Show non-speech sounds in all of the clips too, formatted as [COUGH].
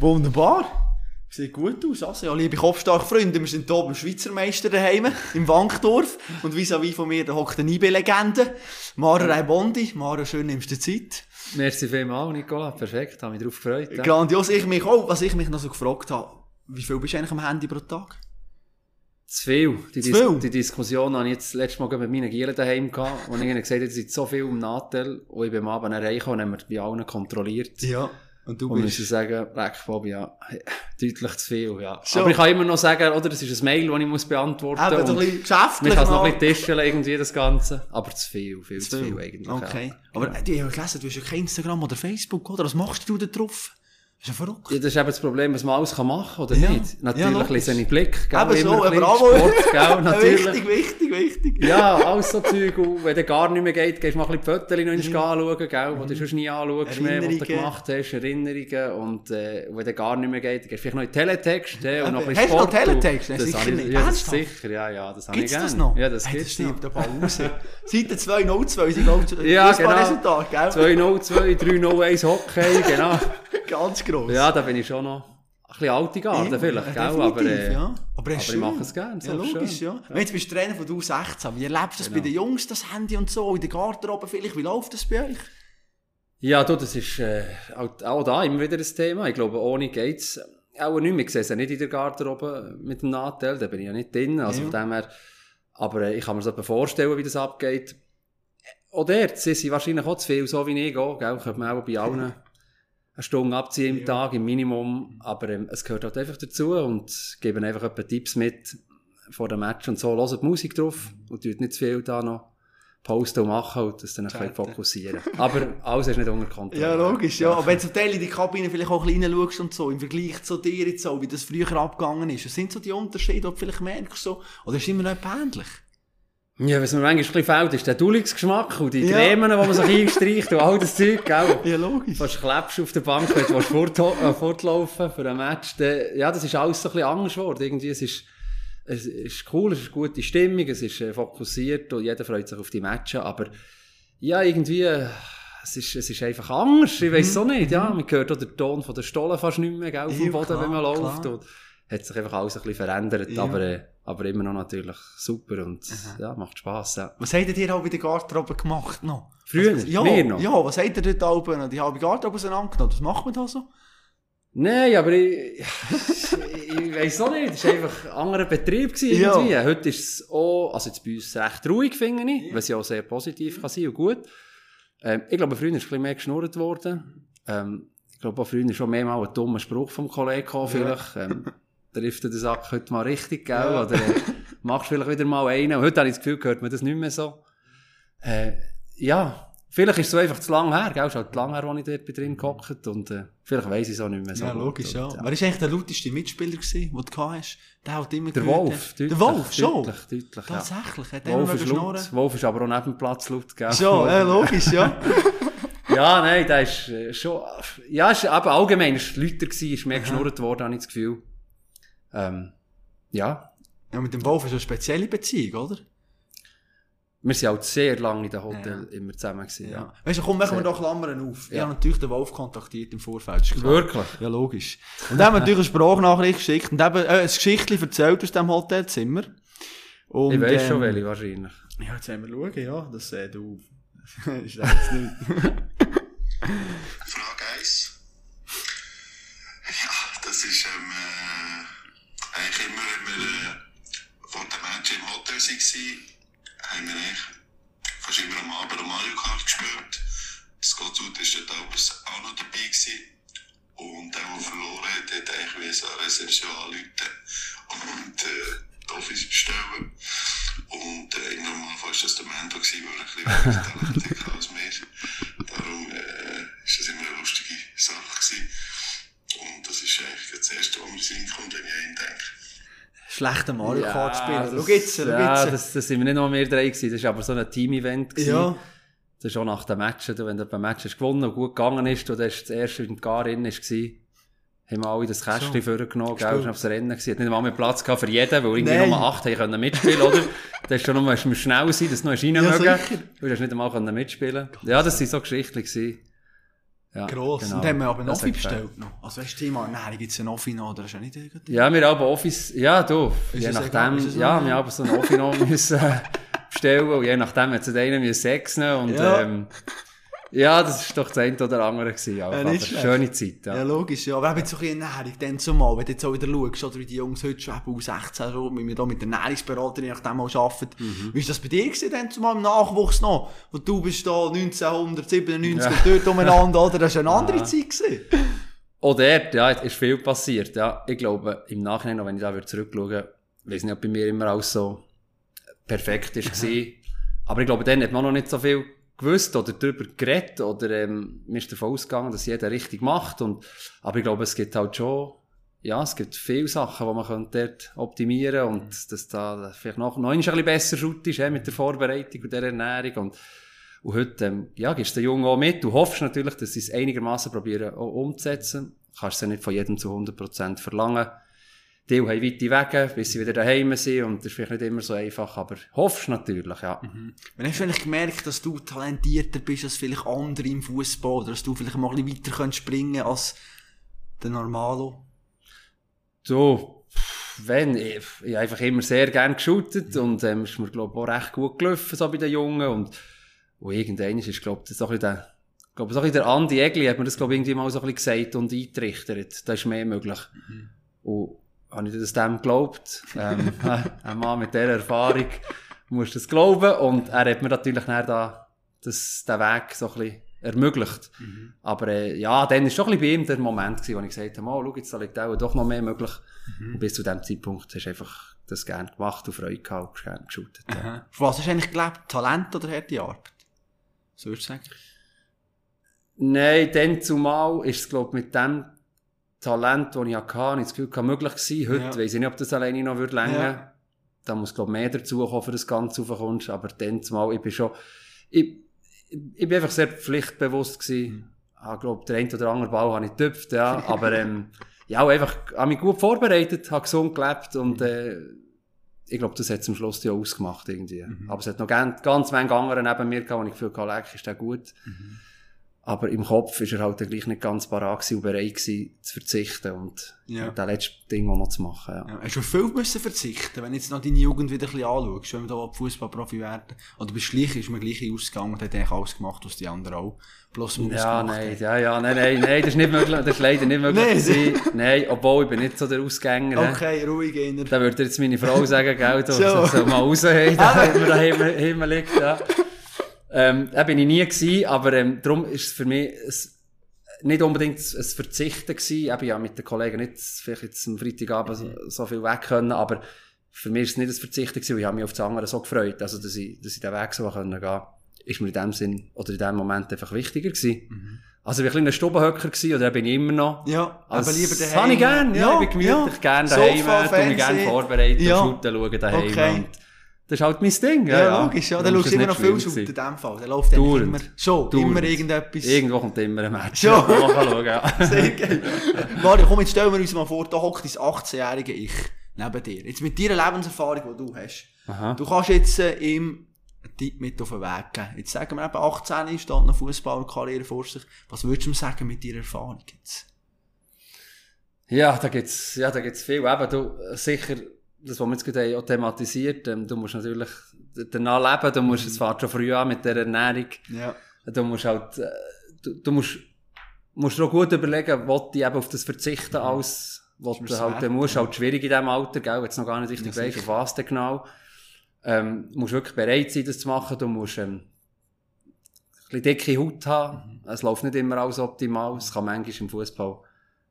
Wunderbar. Sieht gut aus. Also, ja, liebe kopfstarke Freunde, wir sind hier beim Schweizer Meister daheim, im Wankdorf. Und vis-à-vis von mir, da hockt eine IB-Legende. Mara Reibondi. Mara, schön nimmst du dir Zeit. Merci vielmals, Nicola. Perfekt, habe mich darauf gefreut. Ja. Grandios. Ich mich auch, was ich mich noch so gefragt habe, wie viel bist du eigentlich am Handy pro Tag? Zu viel. Die, Zu viel? die Diskussion habe ich jetzt letztes Mal mit meinen Gielen daheim gehabt. Und ich gesagt, jetzt sind so viel im Nachteil. Und ich bin am Abend reingekommen und haben wir bei allen kontrolliert. Ja. Und du Und bist... sagen, Leck, Bob, ja, deutlich zu viel, ja. Schon. Aber ich kann immer noch sagen, oder, das ist ein Mail, das ich muss beantworten muss. So ein bisschen geschäftlich kann es noch ein bisschen tischeln, irgendwie, das Ganze. Aber zu viel, viel zu viel, eigentlich. Okay. Ja. Aber äh, ich habe gelesen, du hast ja kein Instagram oder Facebook, oder? Was machst du da drauf? Das ist ja verrückt. Ja, das ist eben das Problem, was man alles kann machen oder Ja. nicht? Ja, Natürlich logisch. lesen ich Blick, gell? Eben so, aber auch- Sport, gell? Natürlich. Wichtig, wichtig, wichtig. Ja, alles so Zeug. Und wenn der gar nicht mehr geht, gehst du mal ein bisschen die Fotos noch einmal anschauen, gell? Wo du sonst nie anschaust mehr, was du gemacht hast, Erinnerungen. Und, äh, wenn der gar nicht mehr geht, gehst du vielleicht noch in Teletext, äh, und noch ein Hast bisschen du noch Sport. Teletext? und- Nein, Das sicher nicht. ja, das sicher, ja, ja, das habe Gibt's ich das gerne. noch? Ja, das hey, gibt's das noch. stimmt raus. Seite 202 sind auch Ja, genau. gell? 202, 301 Hockey, genau. Ganz gross. Ja, da bin ich schon noch ein bisschen alte Garde vielleicht, Ja, gell? Aber, äh, ja. aber, aber ich mache es gerne, Ja, logisch, schön. ja. Wenn jetzt bist du Trainer von du 16, wie erlebst du das Genau. bei den Jungs, das Handy und so, in der Garderobe vielleicht, wie läuft das bei euch? Ja, du, das ist äh, auch, auch da immer wieder ein Thema. Ich glaube, ohne geht's auch nicht mehr. Ich sehe es ja nicht in der Garderobe mit dem Nachteil, da bin ich ja nicht drin. Also Ja. von dem her, aber äh, ich kann mir so etwa vorstellen, wie das abgeht. Auch dort, sie sind wahrscheinlich auch zu viel, so wie ich auch, gell? Könnte man auch bei allen eine Stunde abziehen im Tag, im Minimum. Aber ähm, es gehört halt einfach dazu und geben einfach etwa Tipps mit vor dem Match und so. Hört die Musik drauf und tut nicht zu viel da noch posten und machen und das dann ein fokussieren. Aber alles ist nicht unter Kontrolle. Ja, logisch, ja. Aber wenn du zum Teil in die Kabine vielleicht auch ein bisschen und so, im Vergleich zu dir jetzt so, wie das früher abgegangen ist, was sind so die Unterschiede, die du vielleicht merkst so, oder ist es immer noch ähnlich? Ja, was mir manchmal ein fehlt, ist der Dulligsgeschmack und die Ja. Cremen, die man sich einstreicht und all das Zeug, gell? [LAUGHS] Ja, logisch. Fast klebst auf der Bank, wenn du fort, äh, fortlaufen für ein Match. Dann, ja, das ist alles so ein bisschen anders geworden. Irgendwie, es ist, es ist cool, es ist eine gute Stimmung, es ist äh, fokussiert und jeder freut sich auf die Matches, aber ja, irgendwie, äh, es ist, es ist einfach anders. Ich weiß auch nicht, ja. Man hört auch den Ton von der Stolle fast nicht mehr, gell, auf dem Boden, klar, wenn man läuft. klar. Und hat sich einfach alles ein bisschen verändert, Ja. aber, äh, aber immer noch natürlich super und ja, macht Spass, ja. Was habt ihr auch bei der Garderobe gemacht noch? Früher? Also, ja, Wir noch? ja, was habt ihr dort oben? Die halbe Garderobe auseinandergenommen, was macht man da so? Nein, aber ich, [LAUGHS] ich weiss auch nicht. Es war einfach ein anderer Betrieb gewesen Ja. irgendwie. Heute ist es auch, also jetzt bei uns recht ruhig, finde ich, was ja auch sehr positiv kann sein und gut. Ähm, ich glaube, früher ist ein bisschen mehr geschnurrt worden. Ähm, ich glaube, auch früher schon mehrmals ein dummer Spruch vom Kollegen gekommen, vielleicht. Ähm, [LAUGHS] trifft der Sack heute mal richtig, gell? Ja. Oder äh, machst vielleicht wieder mal einen. Und heute habe ich das Gefühl, hört man das nicht mehr so. Äh, ja, vielleicht ist es so einfach zu lang her, gell? Es ist halt zu lang her, als ich dort drin gehockt und äh, vielleicht weiss ich es auch nicht mehr so ja, logisch, ja. Und, Wer war eigentlich der lauteste Mitspieler, gewesen, den du hast? Der hat immer Der gehört, Wolf, Der deutlich, Wolf, schon? Deutlich, deutlich, ja. Tatsächlich, hat der Wolf ist laut. Wolf ist aber auch neben dem Platz laut, gell? Schon, ja, logisch, ja. [LAUGHS] Ja, nein, der ist äh, schon, ja, ist aber allgemein, ist lauter gewesen, ist mehr geschnurrt worden, habe ich das Gefühl. Ähm, ja. ja, mit dem Wolf ist eine spezielle Beziehung, oder? Wir sind halt sehr lange in dem Hotel immer zusammen gewesen, ja. Ja. Weißt du, komm, machen wir doch Klammern auf. Ich Ja. habe natürlich den Wolf kontaktiert im Vorfeld. Wirklich? Ja, logisch. Und dann haben wir natürlich eine Sprachnachricht geschickt und eben äh, ein Geschichtchen erzählt aus dem Hotelzimmer. Und, Ich ähm, schon welche, wahrscheinlich. Ja, jetzt haben wir schauen, ja, das äh, du... ist das jetzt nicht. Frage 1. Ja, das ist ähm, äh, immer, wenn wir äh, vor dem Match im Hotel waren, haben wir eigentlich fast immer am Abend Mario Kart gespielt. Das Gottswood war dort auch noch dabei. Gewesen. Und der, der verloren hat, hat eigentlich eine Reservation anrufen und äh, die Office bestellen. Und äh, im Normalfall war das der Mendo, gewesen, weil er ein bisschen Talent hatte als wir. Darum äh, das immer eine lustige Sache gewesen. Und das ist eigentlich das Erste, was mir in den Sinn kommt, wenn ich an ihn denke. Schlechter Mario Kart Spieler. das- Schau jetzt, schau Ja, das, das sind wir nicht noch mehr drei gewesen, das war aber so ein Team-Event. Ja. Das ist auch nach dem Match, du, wenn du beim Match hast gewonnen und gut gegangen ist, und das das erste in Gar drin war, haben wir alle das Kästchen So. vorgenommen, Ist gell, gut. und aufs Rennen gewesen. Hat nicht mal mehr Platz gehabt für jeden, weil irgendwie Nein. nur acht haben können mitspielen, oder? [LAUGHS] Da du schon noch musst du schnell sein, dass du noch rein Ja, mögen. Du hast nicht einmal können mitspielen. Ja, das waren so Geschichten gewesen. Ja, Gross. genau. Und haben wir aber noch hat bestellt noch. Also weißt du, Thema Ernährung gibt's ja noch noch, oder ist ja nicht irgendwie? Ja, wir haben Office, ja, du, Ist je es egal? nachdem, es ja, wir haben so ein Office noch [LAUGHS] müssen äh, bestellen und je nachdem hat es einen müssen sechs nehmen und, Ja. ähm, ja, das ist doch das eine oder andere gewesen, ja, Ja, aber schöne Zeit, ja. Ja, logisch, ja. Aber eben so ein bisschen Ernährung, dann zumal, wenn du jetzt auch wieder schaust, oder wie die Jungs heute schon eben U16 schon, wenn wir da mit der Ernährungsberaterin nach dem mal arbeiten. Mhm. Wie ist das bei dir gewesen, dann zumal im Nachwuchs noch? Wo du bist da 1997 Ja. und dort umeinander, oder? Das war eine andere Zeit gewesen. Auch dort, ja, ist viel passiert, ja. Ich glaube, im Nachhinein, noch wenn ich da wieder zurückschaue, weiß nicht, ob bei mir immer alles so perfekt ist gewesen. Aber ich glaube, dann hat man noch nicht so viel gewusst oder darüber geredet oder, ähm, mir ist davon ausgegangen, dass jeder richtig macht und, aber ich glaube, es gibt halt schon, ja, es gibt viele Sachen, die man könnte dort optimieren und dass da vielleicht noch, noch ein bisschen besser Schut ist, eh, mit der Vorbereitung und der Ernährung und, und heute, ähm, ja, gibst du den Jungen auch mit. Du hoffst natürlich, dass sie es einigermaßen probieren auch umzusetzen. Du kannst es ja nicht von jedem zu 100% verlangen. Die haben weite Wege, bis sie wieder daheim sind und das ist vielleicht nicht immer so einfach, aber hoffst natürlich, ja. Wann hast du vielleicht gemerkt, dass du talentierter bist als vielleicht andere im Fußball oder dass du vielleicht mal ein bisschen weiter springen als der Normalo? So, wenn, ich, ich habe einfach immer sehr gern geshootet und ähm, ist mir, glaube ich, auch recht gut gelaufen, so bei den Jungen und, und irgendwann ist, glaube ich, so ein bisschen der, ich glaube, so ein bisschen der Andi Egli hat mir das, glaube ich, irgendwie mal so ein bisschen gesagt und eingetrichtert. Da ist mehr möglich. Und habe ich das dem geglaubt? Ähm, [LAUGHS] ein Mann mit dieser Erfahrung muss das glauben und er hat mir natürlich dann da das, den Weg so ein bisschen ermöglicht. Aber äh, ja, dann war schon ein bisschen bei ihm der Moment, gewesen, wo ich gesagt habe, oh, schau, jetzt da liegt auch doch noch mehr möglich. Und bis zu dem Zeitpunkt hast du einfach das gerne gemacht und Freude gehabt und gerne geshootet. Ja. Von was hast du eigentlich gelebt? Talent oder harte Arbeit? So würdest du sagen? Nein, dann zumal ist es, glaube ich, mit dem Talent, das ich hatte, ich das Gefühl, gehabt, möglich gewesen. Heute Ja. weiss ich nicht, ob das alleine noch würde länger. Ja. Da muss, glaube ich, mehr dazu kommen, für das Ganze raufkommst. Aber dann zumal, ich bin schon, ich, ich, bin einfach sehr pflichtbewusst gewesen. Ich glaube, der eine oder andere Ball habe ich getöpft, ja. [LAUGHS] Aber, ähm, ja, einfach, habe mich gut vorbereitet, habe gesund gelebt und, äh, ich glaube, das hat zum Schluss ja ausgemacht, irgendwie. Aber es hat noch ganz, ganz viele andere neben mir gehabt, wo ich gefühlt habe, leck, ist der gut. Aber im Kopf ist er halt gleich nicht ganz parat und bereit gewesen, zu verzichten und, Ja. und das letzte Ding auch noch zu machen, ja. Ja. Hast du viel müssen verzichten, wenn du jetzt noch deine Jugend wieder ein bisschen anschaust, wenn wir da Fußballprofi werden? Oder bist du gleich, ist mir gleich ausgegangen und hat eigentlich alles gemacht, was die anderen auch bloß Ja, gemacht nein, haben? ja, ja, nein, nein, nein, das ist nicht möglich, das ist leider nicht möglich [LAUGHS] Nein. Nein, obwohl ich bin nicht so der Ausgänger. Okay, ruhig, Einer. Da würde jetzt meine Frau sagen, gell, du So. so. mal raushauen, [LAUGHS] da, [LAUGHS] wenn man daheim liegt, ja. Ähm, da bin ich nie gewesen, aber ähm, darum ist es für mich ein, nicht unbedingt ein Verzichten gewesen. Eben, ja, mit den Kollegen nicht vielleicht jetzt am Freitagabend so, so viel weg können, aber für mich ist es nicht ein Verzichten gewesen, ich habe mich auf das andere so gefreut, also dass ich, dass ich den Weg so können gehen ist mir in dem Sinn, oder in dem Moment einfach wichtiger gewesen. Also, ich war ein ein Stubenhöcker gewesen, oder bin ich immer noch. Ja, Also, aber lieber das daheim. habe ich gern, ja, ich bin gemütlich, ja. gern Sofa, daheim, tu mich gern Fernsehen. vorbereiten, Ja. und schauen daheim. Okay. Und das ist halt mein Ding. Ja, logisch, ja. Dann schaust du immer noch viel Shoot in dem Fall. Dann läuft immer, schon, immer irgendetwas. Irgendwo kommt immer ein Match. Schauen, ja. [LAUGHS] Sehr geil. Mario, komm, jetzt stellen wir uns mal vor, da hockt dein 18-jährige Ich neben dir. Jetzt mit deiner Lebenserfahrung, die du hast. Aha. Du kannst jetzt äh, ihm einen Tipp mit auf den Weg geben. Jetzt sagen wir eben 18 ist, steht noch Fußballkarriere vor sich. Was würdest du ihm sagen mit deiner Erfahrung jetzt? Ja, da gibt's, ja, da gibt's viel. Eben, du, sicher, das, was wir jetzt gerade auch thematisiert, ähm, du musst natürlich danach leben, du musst, es fährt schon früh an mit der Ernährung. Ja. Du musst halt, äh, du, du musst, musst dir auch gut überlegen, was du eben auf das verzichten als, was du halt, du musst. Halt schwierig in diesem Alter, gell, jetzt noch gar nicht richtig Ja, weißt, auf was denn genau. Ähm, du musst wirklich bereit sein, das zu machen, du musst, ähm, ein bisschen dicke Haut haben. Es läuft nicht immer alles optimal. Es kann manchmal im Fußball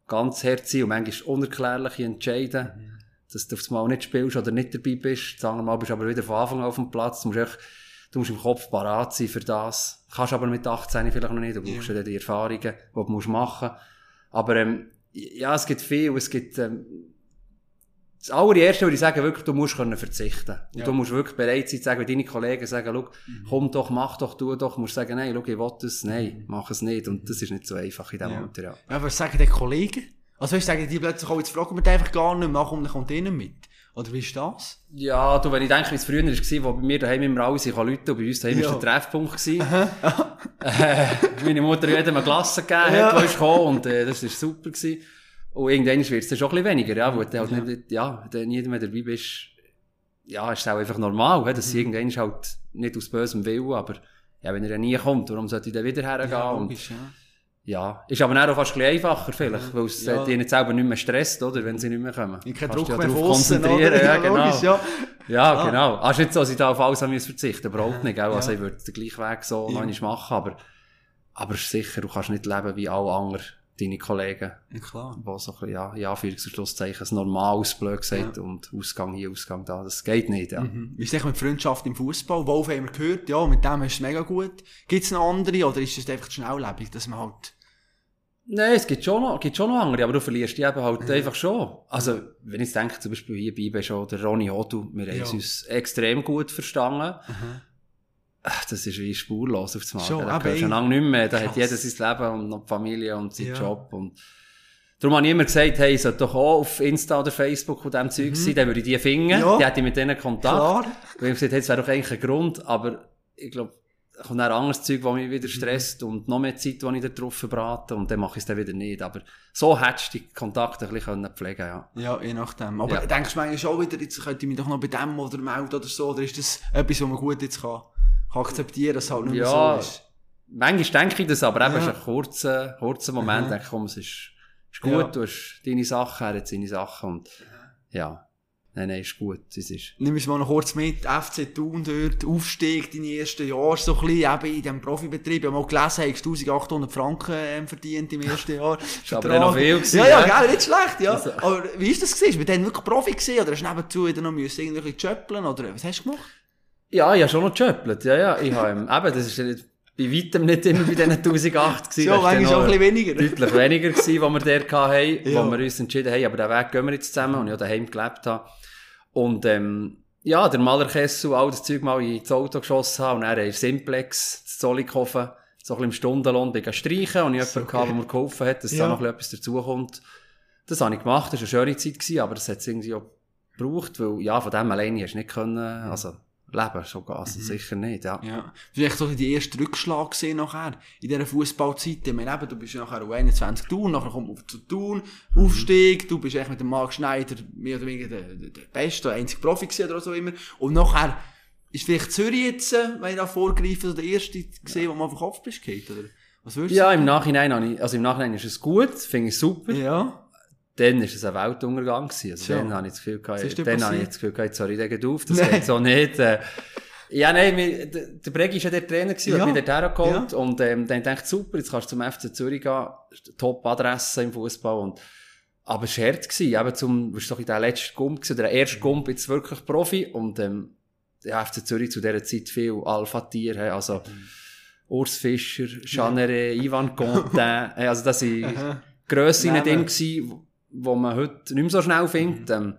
ganz hart sein und manchmal unerklärliche entscheiden, dass du auf das Mal nicht spielst oder nicht dabei bist. Das andere Mal bist du aber wieder von Anfang an auf dem Platz. Du musst, echt, du musst im Kopf parat sein für das. Kannst aber mit 18 vielleicht noch nicht. Du brauchst ja die Erfahrungen, die du musst machen Aber ähm, ja, es gibt viel. Es gibt ähm, das allererste würde ich sagen, wirklich, du musst können verzichten. Und Ja. du musst wirklich bereit sein, zu sagen, wenn deine Kollegen sagen, schau, komm doch, mach doch, tu doch, musst du sagen, nein, schau, ich will das, nein, mach es nicht. Und das ist nicht so einfach in diesem Ja. Alter, ja. Ja, was sagen die Kollegen? Also weißt du, sagen die plötzlich auch, jetzt fragen wir die einfach gar nicht mehr, komm, dann kommt ihnen mit. Oder wie ist das? Ja, du, wenn ich denke, wie es früher war, wo bei mir daheim immer alle sich rufen und bei uns daheim Ja. war der Treffpunkt. gewesen. [LAUGHS] äh, meine Mutter jedem eine Klasse gegeben Ja. hat, ich kam, und äh, das war super. Gewesen. Und irgendwann wird es dann schon ein bisschen weniger, ja, wo du halt nicht, ja, wenn nie mehr dabei bist, ja, ist es auch einfach normal, he, dass Mhm. irgendwann halt nicht aus bösem Willen, aber ja, wenn er dann nie kommt, warum sollte ich dann wieder hergehen? Ja, und, logisch, ja. Ja, ist aber auch fast ein bisschen einfacher vielleicht, weil es Ja. die nicht selber nicht mehr stresst, oder, wenn sie nicht mehr kommen. Ich Kannst Druck mehr ja drauf aussen, oder? konzentrieren, [LAUGHS] ja, genau. logisch, ja. Ja, Ah. genau. Ah, ist nicht so, dass ich da auf alles haben verzichten überhaupt nicht, gell? Also Ja. ich würde den gleichen Weg so Ja. einmal machen, aber, aber sicher, du kannst nicht leben wie alle anderen, deine Kollegen, Ja, klar. die so ein bisschen, ja, Anführungs- und Schlusszeichen, ein normales Blöd gesagt und Ausgang hier, Ausgang da, das geht nicht, ja. Mhm. Wie ist es mit Freundschaft im Fußball? Wolf haben wir gehört, ja, mit dem ist es mega gut. Gibt es noch andere oder ist es einfach schnelllebig, dass man halt... Nein, es gibt schon noch, gibt schon noch andere, aber du verlierst die eben halt einfach schon. Also, wenn ich denke, zum Beispiel hier bei schon der Ronny Hodu, wir haben Ja. uns extrem gut verstanden. Ach, Das ist wie spurlos auf. Schon, Der eben, gehört schon lange nicht mehr. Da hat Krass. jeder sein Leben und noch die Familie und seinen Ja. Job. Und darum habe ich immer gesagt, hey, ich sollte doch auch auf Insta oder Facebook und dem Zeug sein, dann würde ich die finden. Mhm. Ja. Die hätte ich mit denen Kontakt. Klar. Weil ich gesagt hey, das wäre doch eigentlich ein Grund, aber ich glaube, da kommt dann anderes Zeug, das mich wieder Mhm. stresst und noch mehr Zeit, die ich da drauf verbrate und dann mache ich es dann wieder nicht. Aber so hättest du die Kontakte ein bisschen können pflegen ja. Ja, je nachdem. Aber Ja. denkst du manchmal schon wieder, jetzt könnte ich mich doch noch dem oder melden oder so, oder ist das etwas, was man gut jetzt kann, kann akzeptieren, dass es halt nicht mehr Ja, so ist? Manchmal denke ich das, aber eben Ja. ist ein kurzer, kurzer Moment, Mhm. denke ich, komm, es ist, ist gut, Ja. du hast deine Sachen, er hat seine Sachen und ja, nein, nein, ist gut, es ist. Nimm es mal noch kurz mit, FC Thun dort, Aufstieg, deine ersten Jahre, so ein bisschen, eben in diesem Profibetrieb. Ich habe mal gelesen, hast du 1800 Franken ähm, verdient im ersten Jahr. [LAUGHS] Ist aber noch viel gewesen, Ja, ja, ja. gell, nicht schlecht, ja. Also- Aber wie ist das gewesen? Bist du dann wirklich Profi gewesen, oder hast du nebenzu wieder noch müssen, irgendwie chöppeln, oder was hast du gemacht? Ja, ich habe schon noch gejöppelt, ja, ja, ich habe, [LAUGHS] eben, das ist ja nicht, bei weitem nicht immer bei diesen 1008 gewesen. [LAUGHS] Dann manchmal auch ein bisschen weniger. [LAUGHS] Deutlich weniger gewesen, die wir dort hatten, Ja. wo wir uns entschieden haben, aber den Weg gehen wir jetzt zusammen und ich auch daheim gelebt habe. Und, ähm, ja, der Malerkessel, all das Zeug mal ins Auto geschossen haben und dann in Simplex, zu Zollikofen, so ein bisschen im Stundenlohn bin ich streichen und ich So jemanden gehabt, der mir geholfen hat, dass Ja. da noch etwas dazukommt. Das habe ich gemacht, das war eine schöne Zeit, gewesen, aber das hat es irgendwie auch gebraucht, weil, ja, von dem alleine hast du nicht können, also, leben, schon, also sicher nicht, ja. Ja. Vielleicht so die erste Rückschlag gesehen nachher, in dieser Fußballzeit. Ich meine, eben, du bist ja nachher U21 Thun, nachher kommt man zu Thun, Aufstieg, du bist echt mit dem Marc Schneider mehr oder weniger der, der, beste, der einzige Profi gewesen oder so immer. Und nachher ist vielleicht Zürich jetzt, äh, wenn ich da vorgreife, so der erste gesehen, wo man auf den Kopf bist gefallen, oder? Was würdest du Ja, im Nachhinein, ich, also im Nachhinein ist es gut, finde ich super. Ja. Dann ist es ein Weltuntergang gewesen. Also Tja. dann habe ich das Gefühl gehabt, dann habe ich das Gefühl gehabt, sorry, der geht auf, das Nein. geht so nicht. Äh, ja, nein, mir- der, Bregi war ja der Trainer gewesen, Ja. hat mich dort hergeholt. Ja. Und, ähm, dann dachte ich, super, jetzt kannst du zum FC Zürich gehen. Top-Adresse im Fußball und, aber es war hart gewesen, eben zum, du doch in der letzten Gump gewesen, oder der erste Gump jetzt wirklich Profi. Und, ähm, der FC Zürich zu dieser Zeit viel Alpha-Tier, also, Mhm. Urs Fischer, Chanere, Ivan Contin, also das sind Aha. Grösse in dem wo man heute nicht mehr so schnell findet. Ähm,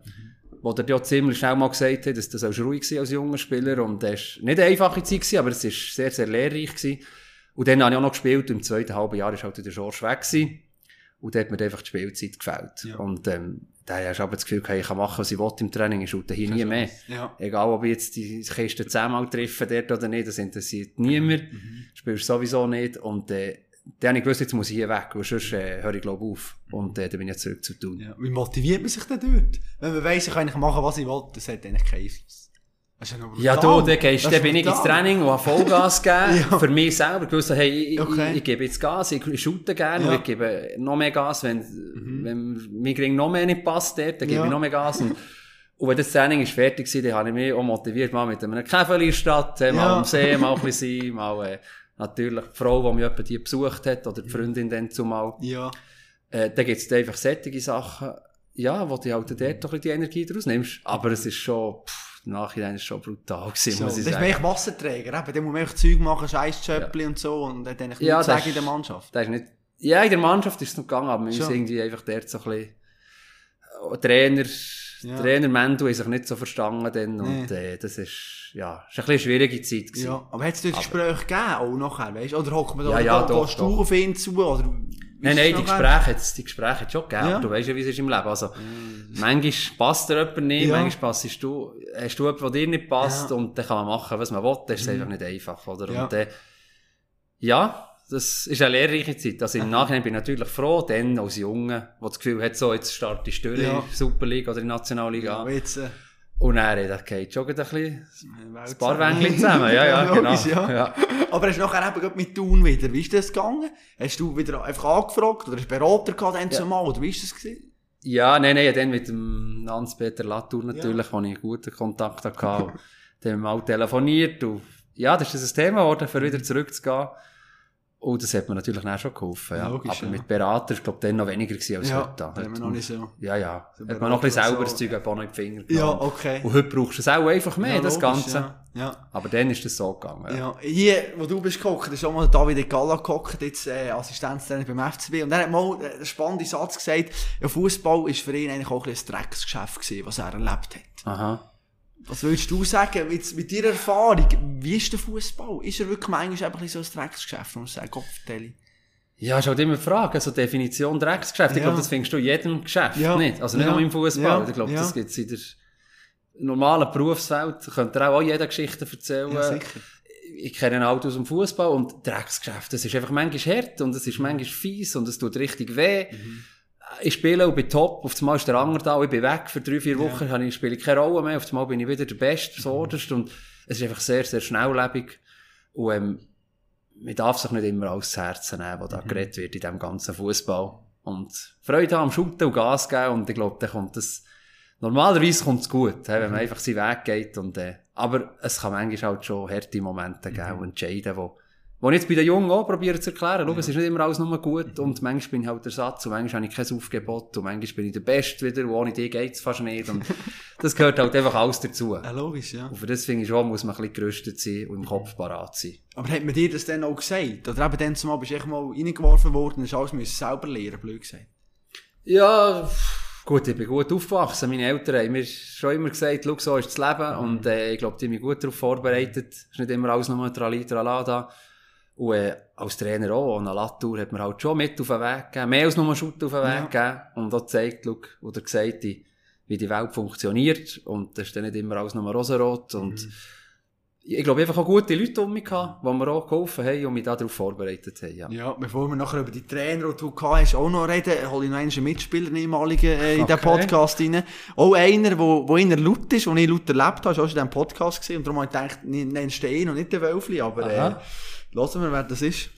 wo der ja ziemlich schnell mal gesagt hat, dass das auch ruhig war als junger Spieler. Und das war nicht eine einfache Zeit, gewesen, aber es war sehr, sehr lehrreich. Gewesen. Und dann habe ich auch noch gespielt. Im zweiten halben Jahr war halt der George weg. Gewesen. Und dort hat mir einfach die Spielzeit gefällt. Ja. Und ähm, da hast du aber das Gefühl, ich kann machen, was ich will im Training. Ich schaute hier nie mehr. Ja. Egal, ob ich jetzt die Kiste zehnmal treffe dort oder nicht, das interessiert niemand. Mhm. Spielst sowieso nicht. Und äh, dann habe ich gewusst, jetzt muss ich hier weg, weil sonst äh, höre ich glaube auf. Und äh, dann bin ich zurück zu tun. Ja. Wie motiviert man sich denn dort? Wenn man weiss, ich kann eigentlich machen, was ich will, das hat eigentlich keinen Einfluss. Ja, du, dann, gehst, dann bin ich ins. Training und habe Vollgas [LAUGHS] gegeben. Ja. Für mich selber. gewusst, hey, ich, Okay. ich, ich gebe jetzt Gas, ich, shoote gerne Ja. Mhm. und ich gebe noch mehr Gas. Wenn, wenn mir gering noch mehr nicht passt dort, dann gebe Ja. ich noch mehr Gas. Und, und wenn das Training ist fertig war, dann habe ich mich auch motiviert, mal mit einem Käfer in der Stadt, äh, mal am See, mal ein bisschen sein, mal, äh, natürlich die Frau, die mich die besucht hat, oder die Freundin dann zumal. Ja. Äh, da gibt es einfach sättige Sachen, ja, wo du halt dort doch die Energie daraus nimmst. Aber es ist schon, pff, Nachhinein ist schon brutal gewesen, So, muss das ich ist sagen. mehr Wasserträger, eben. Da muss einfach Zeug machen, Scheißschöppli und so, und dann eigentlich Ja, nichts das sagen in der ist- Mannschaft. Das ist nicht, ja, in der Mannschaft ist es noch gegangen, aber wir sind irgendwie einfach dort so ein bisschen, äh, Trainer, Ja. Trainer Mendo haben sich nicht so verstanden dann und, äh, das ist, ja, ist ein eine schwierige Zeit gewesen. Ja, aber hat es dort Gespräche gegeben, auch nachher, weißt du? Oder hockt man da, Ja, ja, doch, du auf ihn zu, oder? Nein, nein, die? Gespräche hat's, die Gespräche hat's schon gegeben, Ja. du weißt ja, wie es ist im Leben. Also, manchmal passt dir jemand nicht, Ja. manchmal passest du, hast du jemanden, der dir nicht passt, Ja. und dann kann man machen, was man will, das ist einfach nicht einfach, oder? Und dann, Ja, das ist eine lehrreiche Zeit. Also im Nachhinein bin ich natürlich froh, dann als Junge, der das Gefühl hat, so, jetzt starte ich durch Ja. in der Superliga oder in der Nationalliga. Aber jetzt, äh, Und dann, das geht schon ein bisschen ein paar. Wängchen zusammen. [LAUGHS] Ja, ja, genau. logisch, ja. ja. Aber hast du nachher eben gerade mit Thun wieder, wie ist das gegangen? Hast du wieder einfach angefragt oder hast du Berater gehabt dann zumal, oder wie ist das gewesen? Ja, nein, nein, dann mit dem Hans-Peter Latour natürlich, wo ich einen guten Kontakt hatte. Dann haben wir mal telefoniert und ja, das ist das ein Thema geworden, für wieder zurückzugehen. Und das hat mir natürlich auch schon geholfen, ja. Logisch, Aber ja. mit Berater glaube ich, dann noch weniger gewesen als heute. haben wir Heute noch nicht so. Ja, ja. So Hat man noch ein bisschen selber das so, Zeug auch noch in die Finger Ja, genommen. okay. Und heute brauchst du es auch einfach mehr, Ja, das logisch, Ganze. Ja. ja. Aber dann ist das so gegangen. Ja. Ja, hier, wo du bist gehockt, ist auch mal David Galla gehockt, jetzt äh, Assistenztrainer beim FCB. Und er hat mal einen spannenden Satz gesagt, ja, Fußball ist für ihn eigentlich auch ein, ein Drecksgeschäft gewesen, was er erlebt hat. Aha. Was würdest du sagen, mit, mit deiner Erfahrung, wie ist der Fußball? Ist er wirklich manchmal ein bisschen so ein Drecksgeschäft, muss man sagen, Kopfteile? Ja, ist halt immer die Frage, also Definition Drecksgeschäft. Ich Ja. glaube, das findest du in jedem Geschäft Ja. nicht. Also nicht Ja. nur im Fußball. Ich glaube, das gibt es in der normalen Berufswelt. Da könnte auch, auch jeder Geschichten erzählen. Ja, sicher. ich kenne Autos aus dem Fußball und Drecksgeschäft, das ist einfach manchmal hart und es ist manchmal fies und es tut richtig weh. Ich spiele und bin top, auf einmal ist der andere da, ich bin weg. Für drei, vier Wochen, habe ich, spiele ich keine Rolle mehr, auf einmal bin ich wieder der Beste, so und es ist einfach sehr, sehr schnelllebig. Und ähm, man darf sich nicht immer alles zu Herzen nehmen, was da geredet wird in diesem ganzen Fußball. Und Freude haben am Shooten und Gas geben. Und ich glaube, dann kommt das, normalerweise kommt es gut, wenn man einfach seinen Weg geht. Und, äh, aber es kann manchmal halt schon harte Momente geben und entscheiden, wo, wo ich jetzt bei den Jungen auch probiere zu erklären, schau, es ist nicht immer alles nur gut und manchmal bin ich halt der Satz und manchmal habe ich kein Aufgebot und manchmal bin ich der Beste wieder und ohne dich geht's fast nicht und [LAUGHS] das gehört halt einfach alles dazu. Ja, logisch, ja. Und für das finde ich schon, muss man ein bisschen gerüstet sein und im Kopf parat sein. Aber hat man dir das dann auch gesagt? Oder eben dann zumal bist du echt mal reingeworfen worden und hast alles müssen selber lernen, blöd gesagt. Ja, gut, ich bin gut aufgewachsen. Meine Eltern haben mir schon immer gesagt, schau, so ist das Leben. Und äh, ich glaube, die haben mich gut darauf vorbereitet. Es ist nicht immer alles nur Trali, Trala da. Und äh, als Trainer auch, an der Latour hat mir halt schon mit auf den Weg gegeben, mehr als nur Schutt auf den Weg gegeben. Und auch gezeigt, schau, oder gesagt, die- wie die Welt funktioniert. Und das ist dann nicht immer alles nur rosarot. Und ich glaube, einfach auch gute Leute um mich gehabt, die mir auch geholfen haben und mich darauf vorbereitet haben. Ja. Ja, bevor wir nachher über die Trainer, die du gehabt hast, auch noch reden, hole ich noch einen Mitspieler, einen ehemaligen, äh, in Okay. den Podcast rein. Auch einer, wo, wo eher laut ist, und ich laut erlebt habe, ist auch in diesem Podcast gesehen, und darum habe ich gedacht, ne- nennst du ihn und nicht den Wölfli, aber. Hören wir, wer das ist.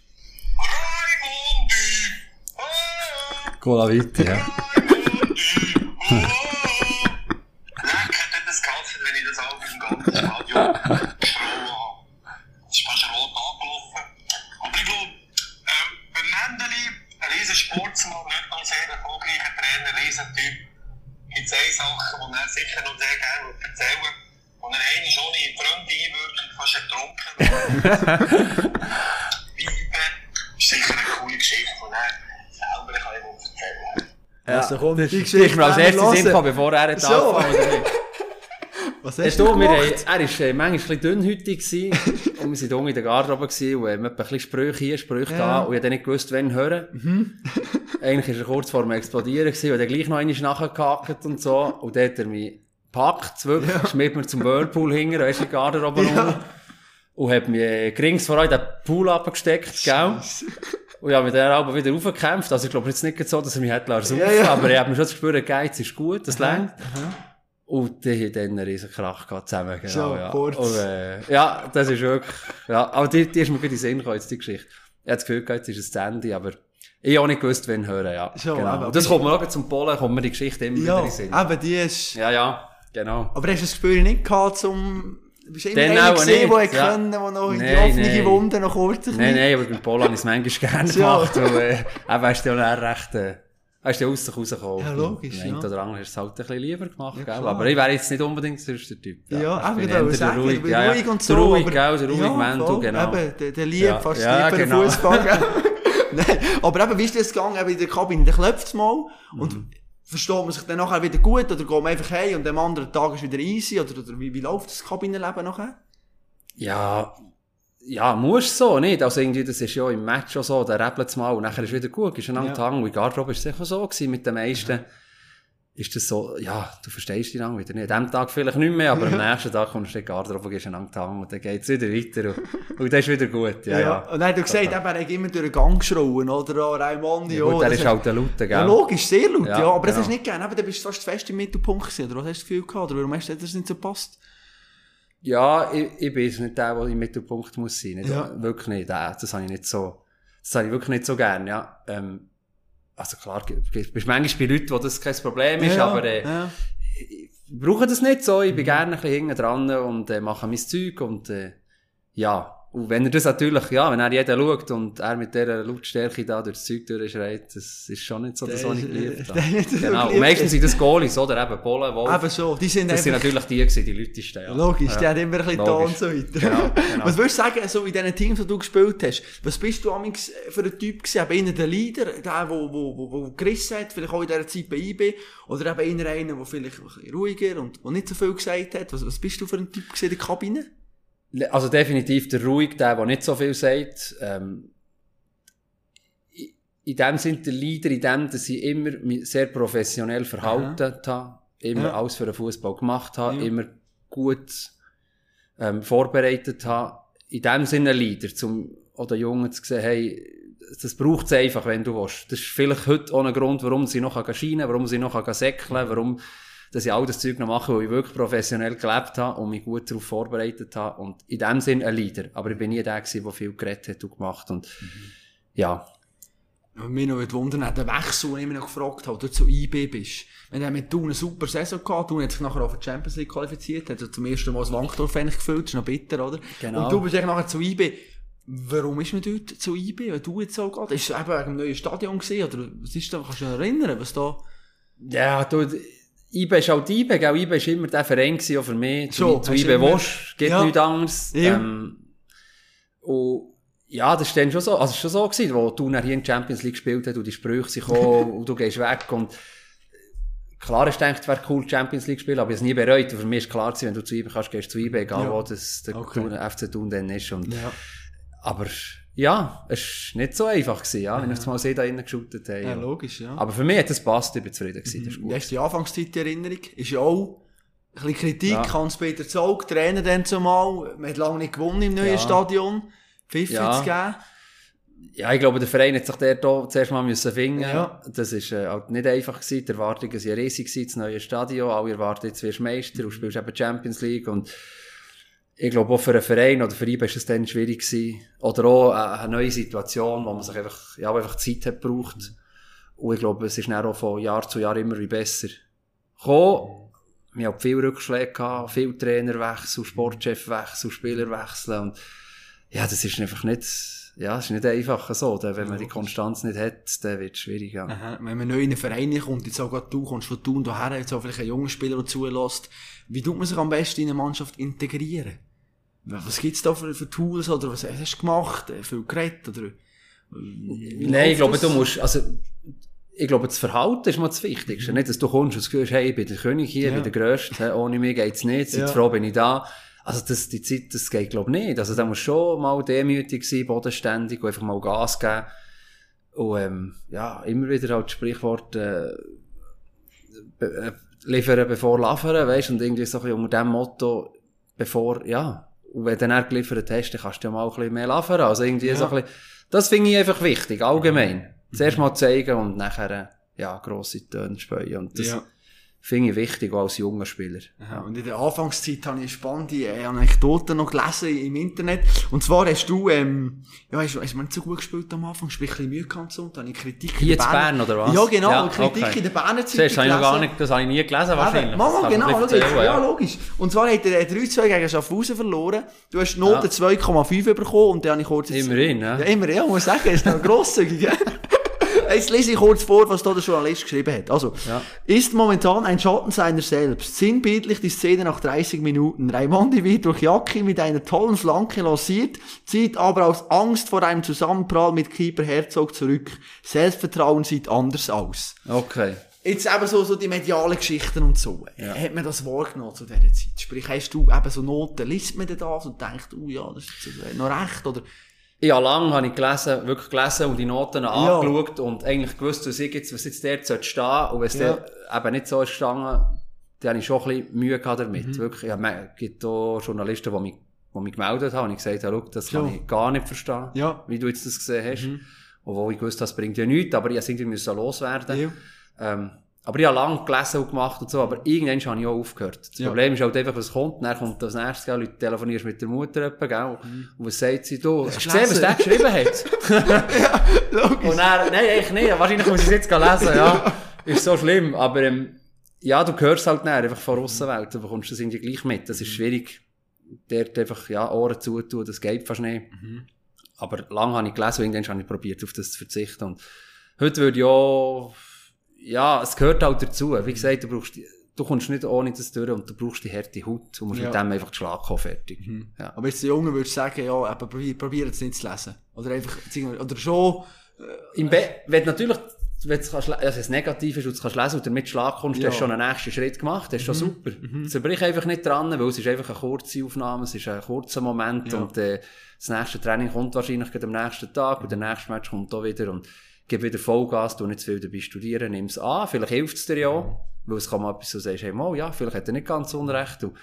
Oh, Cola weiter, ja. Raimundi! Leck, hat das geholfen, wenn ich das auch im ganzen Stadion geschrien habe. Es ist fast rot angelaufen. Aber ich glaube, beim Mendeli, ein riesen Sportsmann, nicht nur sehr erfolgreicher Trainer, ein riesen Typ, gibt es eine Sache, die er sicher noch sehr gerne erzählen. Und er eine ohne fremde Einwirkung fast ertrunken. [LAUGHS] Ist sicher eine coole Geschichte, die er selber kann ich erzählen Ja, Also komm, die Geschichte ist mir als erstes gekommen, bevor er hat So. angefangen hat. Was hast du, gemacht? er war äh, manchmal ein bisschen dünnhütig gewesen, [LAUGHS] und wir waren unten in der Garderobe gewesen, und haben etwa ein bisschen Sprüche hier, Sprüche da, und ich habe dann nicht gewusst, wann hören. Eigentlich war er kurz vor dem Explodieren gewesen, und dann gleich noch einmal nachgehakt und so, und dann hat er mich gepackt, wirklich, schmiert mir zum Whirlpool hinten, weisst du, die Garderobe Ja. rum, und hat mich äh, gerings vor in den Pool abgesteckt, gell? Und habe mich dann aber wieder raufgekämpft. Also ich glaube jetzt nicht so, dass er mich hätte lassen Ja, ja. aber ich habe mir schon das Gespür, der Geiz ist gut, das längt. Und die haben dann einen riesen Krach gehabt zusammen, genau, So, ja. kurz. Und, äh, ja, das ist wirklich, ja, aber die, die ist mir gut in den Sinn gekommen, jetzt die Geschichte. Ich habe das Gefühl gehabt, jetzt ist es zu Ende, aber ich habe auch nicht gewusst, wann hören, ja. So, genau. aber- Und das kommt mir auch zum Polen, kommt mir die Geschichte immer wieder Ja, in den Sinn. eben, die ist... Ja, ja, genau. Aber hast du das Gespür nicht gehabt, zum... Du bist immer Dann einer gesehen, der ja. können, der noch in die Nein, offene nein. Wunde noch kurz ein Nein, nein, aber beim Polo habe ich es manchmal gerne [LAUGHS] gemacht, weil, äh, eben, hast du ja recht, äh, hast du ja aus sich rausgekommen. Ja, logisch, Nein, ja. oder andere hast du es halt ein bisschen lieber gemacht, Ja, gell? Aber ich wäre jetzt nicht unbedingt sonst der Typ. Ja, eben, da eher sagen, ruhig, ruhig, ja, ja. ruhig und Der so. ruhig, aber- gell, der ruhig ja, Mental, genau. Eben, der, der Lieb, Ja, fast ja, lieber genau. Fußball. [LAUGHS] Nein, aber eben, wie ist das gegangen? Eben in der Kabine, dann klopft es mal und Mhm. Versteht man sich dann nachher wieder gut oder geht man einfach heim und am anderen Tag ist wieder easy oder, oder wie, wie läuft das Kabinenleben nachher? Ja, ja, muss so, nicht? Also irgendwie, das ist ja im Match auch so, der rebelt mal und nachher ist wieder gut, ist ein Ja. ja. Tang. Und in Garderobe ist es sicher so gewesen mit den meisten. Ist das so, ja, du verstehst dich lang wieder nicht. An dem Tag vielleicht nicht mehr, aber am nächsten Tag kommst du in den Garderobe, gehst einen Tang und dann geht's wieder weiter und, und dann ist wieder gut, ja, ja. Und dann hat er gesagt, eben, er hat immer durch den Gang geschrauen, oder? Oh, Raimondi, Ja, gut, der das ist halt der Laute, gell? Ja, logisch, sehr laut, ja. Ja, aber das genau. hast du nicht gerne, eben, dann bist du fast fest im Mittelpunkt gewesen, oder was hast du das Gefühl gehabt, oder warum hast du das nicht so gepasst? Ja, ich, ich bin jetzt nicht der, der im Mittelpunkt muss sein. Nicht, Ja. Wirklich nicht. Äh, Das habe ich nicht so, das habe ich wirklich nicht so gern, ja. Ähm, also klar, du bist manchmal bei Leuten, wo das kein Problem ist, ja, aber äh, ja. ich brauche das nicht so. Ich bin gerne ein bisschen hinten dran und äh, mache mein Zeug und äh, ja. Und wenn er das natürlich, ja, wenn er jeder schaut und er mit dieser Lautstärke da durch das Zeug durchschreit, das ist schon nicht so das, was ich geliebt [LAUGHS] habe. Der Genau. Und meistens sind das Goalies, oder? Eben Polen, Wolf. Eben so, die sind Das sind natürlich die gewesen, die Lautesten, ja. Logisch, ja. die hat immer ein bisschen Logisch. und so weiter. Genau, [LAUGHS] genau. Was würdest du sagen, so in diesen Teams, die du gespielt hast, was bist du amigs für ein Typ gewesen? Eben einer der Leader, der, wo, wo, wo, wo gerissen hat, vielleicht auch in dieser Zeit bei IB, oder eben einer, einer, der vielleicht ein bisschen ruhiger und, und nicht so viel gesagt hat. Was, was bist du für ein Typ gewesen in der Kabine? Also definitiv der ruhig, der, der nicht so viel sagt. Ähm, in- dem sind der Leader, in dem, dass ich immer mich sehr professionell verhalten habe, immer Ja. alles für den Fußball gemacht habe, Ja. immer gut ähm, vorbereitet habe. In dem Sinne Leader, zum oder Jungen zu sehen, hey, das braucht es einfach, wenn du willst. Das ist vielleicht heute auch ein Grund, warum sie noch scheinen kann, warum sie noch säckeln kann, warum dass ich all das Zeug noch mache, weil ich wirklich professionell gelebt habe und mich gut darauf vorbereitet habe. Und in dem Sinn ein Leader. Aber ich bin nie der gewesen, der viel geredet hat und gemacht. Und, ja. Und mich noch wundern, der Wechsel, den ich mich noch gefragt habe, du zu IB bist. Wenn er mit Thun eine super Saison gehabt, Thun hat sich nachher auch für die Champions League qualifiziert, hat also zum ersten Mal das Wankdorf eigentlich gefüllt, ist noch bitter, oder? Genau. Und du bist eigentlich nachher zu IB. Warum ist man dort zu IB, wenn du jetzt so gehst? Ist es eben wegen dem neuen Stadion gewesen, oder was ist da, kannst du dich erinnern, was da... Ja, du, IBE ist halt IBE, gell? IBE ist immer der Verein gewesen, auch für mich. So, zu, zu IBE Wosch, geht Ja. nichts anderes. Ja. Ähm, und, ja, das ist dann schon so, also schon so gewesen, wo du nachher hier in der Champions League gespielt hast und die Sprüche sind gekommen [LAUGHS] und du gehst weg und klar ist es wäre cool Champions League spielen, aber ich es nie bereut. Und für mich ist klar gewesen, wenn du zu IBE kannst, gehst du zu IBE, egal Ja. wo das der Okay. FC Thun dann ist. Und, Ja. aber, ja, es war nicht so einfach gewesen, ja, wenn ich es mal sehe, da innen geschootet habe. Ja, Ja. logisch, ja. Aber für mich hat es passt, ich bin zufrieden gewesen, das ist Die gut. erste Anfangszeit in Erinnerung ist ja auch ein bisschen Kritik, Ja. Hans-Peter Zog, Trainer dann zumal, man hat lange nicht gewonnen im neuen Ja. Stadion, Pfiff Ja. hat's gegeben. Ja, ich glaube, der Verein hat sich der da zuerst mal müssen finden. Ja. Das ist äh, halt nicht einfach gewesen. Die Erwartungen waren riesig gewesen, das neue Stadion. Alle erwarten, jetzt wirst du Meister und spielst eben Champions League. Und ich glaube, auch für einen Verein oder für ihn war es dann schwierig gewesen. Oder auch äh, eine neue Situation, wo man sich einfach, ja, einfach Zeit hat gebraucht. Und ich glaube, es ist dann auch von Jahr zu Jahr immer wie besser gekommen. Wir haben viele Rückschläge gehabt, viele Trainerwechsel, Sportchefwechsel, Spielerwechsel. Und ja, das ist einfach nicht, ja, das ist nicht einfach so. Denn wenn man die Konstanz nicht hat, dann wird es schwierig. Ja. Aha. Wenn man neu in einen Verein kommt, jetzt auch gerade du kommst von Thun daher, jetzt auch vielleicht ein junger Spieler, der zulässt, wie tut man sich am besten in eine Mannschaft integrieren? Was gibt's da für, für Tools, oder was hast du gemacht? Äh, Viel geredet, oder? Wie Nein, ich glaube, das? du musst, also, ich glaube, das Verhalten ist mal das Wichtigste. Nicht, dass du kommst und sagst, hey, ich bin der König hier, ich Ja. bin der Grösste, hey, ohne mich geht's nicht, seid Ja. froh, bin ich da. Also, das, die Zeit, das geht, glaube ich, nicht. Also, da musst du schon mal demütig sein, bodenständig und einfach mal Gas geben. Und, ähm, ja, immer wieder halt das Sprichwort, äh, be äh, liefern bevor lavern, weißt und irgendwie so ein bisschen unter dem Motto, bevor, ja. Und wenn du dann geliefert hast, dann kannst du ja mal ein bisschen mehr lavern. Also irgendwie Ja. so ein bisschen, das finde ich einfach wichtig, allgemein. Zuerst mal zeigen und nachher, äh, ja, grosse Töne spielen. Und das Ja. Finde ich wichtig, auch als junger Spieler. Ja, und in der Anfangszeit habe ich eine spannende äh, Anekdote noch gelesen im Internet. Und zwar hast du, ähm, ja, hast, hast du nicht so gut gespielt am Anfang, sprich ein bisschen Mühe gehabt und so, und dann habe ich Kritik Hier in der Bern, oder was? Ja, genau, Ja, Kritik okay. in der Berner Zeitung Zuerst habe ich noch gar nicht, das habe ich nie gelesen, wahrscheinlich. Eben, Mama, Das genau, man erzählen, ja. logisch. Und zwar hat er äh, 3-2 gegen Schaffhausen verloren. Du hast Note Ja. 2,5 bekommen und dann habe ich kurz... Immerhin, ja. Ja, immerhin, ja, muss sagen, ist noch grosszügig? [LAUGHS] Jetzt lese ich kurz vor, was da der Journalist geschrieben hat. Also, Ja. ist momentan ein Schatten seiner selbst. Sinnbildlich die Szene nach 30 Minuten. Raimondi wird durch Jacki mit einer tollen Flanke lanciert, zieht aber aus Angst vor einem Zusammenprall mit Keeper Herzog zurück. Selbstvertrauen sieht anders aus. Okay. Jetzt eben so, so die medialen Geschichten und so. Hat man das wahrgenommen zu dieser Zeit? Sprich, hast du eben so Noten, liest man denn das und denkt, oh ja, das ist noch recht, oder? Ich habe lange habe ich gelesen, wirklich gelesen und die Noten angeschaut und eigentlich gewusst, was, ich jetzt, was jetzt dort sollte stehen und wenn es Ja. eben nicht so ist gestanden, dann habe ich schon ein bisschen Mühe gehabt damit. Mhm. Wirklich, ja, es gibt auch Journalisten, die mich, die mich gemeldet haben und ich gesagt habe, schau, das kann Ja. ich gar nicht verstehen, Ja. wie du jetzt das gesehen hast. Mhm. Obwohl ich gewusst das bringt ja nichts, aber ich musste irgendwie loswerden. Ja. Ähm, aber ich habe lange gelesen und gemacht und so, aber irgendwann habe ich auch aufgehört. Das Ja. Problem ist halt einfach, was kommt, dann kommt das nächste, gell, Leute telefonierst mit der Mutter etwa, gell, und was sagt sie, du, hast du gesehen, was der geschrieben hat? [LAUGHS] Logisch. und dann, nein, eigentlich nicht, wahrscheinlich muss ich es jetzt lesen, ja, ist so schlimm, aber, ähm, ja, du hörst halt dann einfach von der Aussenwelt, du bekommst das irgendwie gleich mit, das ist schwierig, dort einfach, ja, Ohren zutun, das geht fast nicht. Aber lange habe ich gelesen und irgendwann habe ich probiert, auf das zu verzichten. Und heute würde ich auch, ja, es gehört halt dazu. Wie gesagt, du brauchst, die- du kommst nicht ohne das durch und du brauchst die harte Haut und musst Ja. mit dem einfach die Schlag kommen, fertig. Ja. Aber jetzt der Junge würde sagen, ja, probier, probier es nicht zu lesen. Oder einfach, oder schon, Im Be wenn natürlich, wenn du kannst, also es negativ ist und du es kannst lesen und damit Schlag kommst, Ja. hast du schon einen nächsten Schritt gemacht, das ist schon super. Zerbrich einfach nicht dran, weil es ist einfach eine kurze Aufnahme, es ist ein kurzer Moment Ja. und äh, das nächste Training kommt wahrscheinlich am nächsten Tag und der nächste Match kommt auch wieder und gib wieder Vollgas, du nicht zu viel dabei studieren, nimm es an, vielleicht hilft es dir ja, weil es kann mal etwas so sagst, hey, mal, ja, vielleicht hat er nicht ganz unrecht und,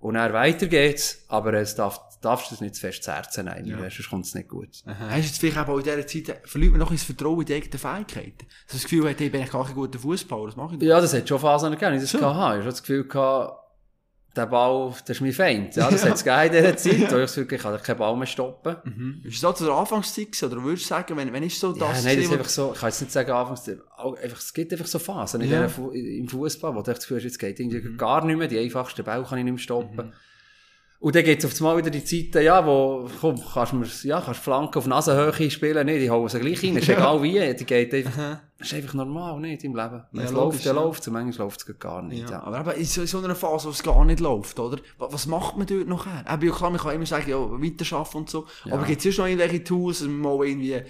und dann weiter geht's, aber es darf, darfst du es nicht zu fest zu Herzen nehmen, Ja. sonst kommt es nicht gut. Hast du jetzt vielleicht auch in dieser Zeit, äh, verliert man noch das Vertrauen in die eigenen Fähigkeiten? Dass du das Gefühl ich bin eigentlich gar kein guter Fußballer, was mache ich denn? Ja, das hat schon Phasen gegeben, ich das So. gehabt habe. Ich habe schon das Gefühl gehabt, der Ball, das ist mein Feind. Ja, das hat es in dieser [LAUGHS] Zeit, wo ich das Gefühl, ich kann keinen Ball mehr stoppen. Mhm. Ist das zu der Anfangszeit? Oder würdest du sagen, wenn, wenn ist so Ja, das nein, das ist einfach so, ich kann jetzt nicht sagen, anfangs, auch einfach, es gibt einfach so Phasen in Ja. dieser Fu- im Fußball, wo du das Gefühl hast, jetzt geht irgendwie gar nicht mehr, die einfachsten Bälle kann ich nicht mehr stoppen. Und dann geht's auf einmal wieder die Zeiten, ja, wo, komm, kannst du ja, kannst Flanken auf Nasenhöhe spielen, nicht, die hauen sie gleich rein, ist egal wie, die geht einfach, ist einfach normal, nicht, im Leben. Wenn Ja, es läuft, dann ja. läuft es, manchmal läuft es gar nicht, Ja, ja. aber eben in so, in so einer Phase, wo es gar nicht läuft, oder? Was, macht man dort nachher? Eben, ja klar, man kann immer sagen, ja, weiterarbeiten und so. Aber gibt es noch irgendwelche Tools, dass man mal irgendwie,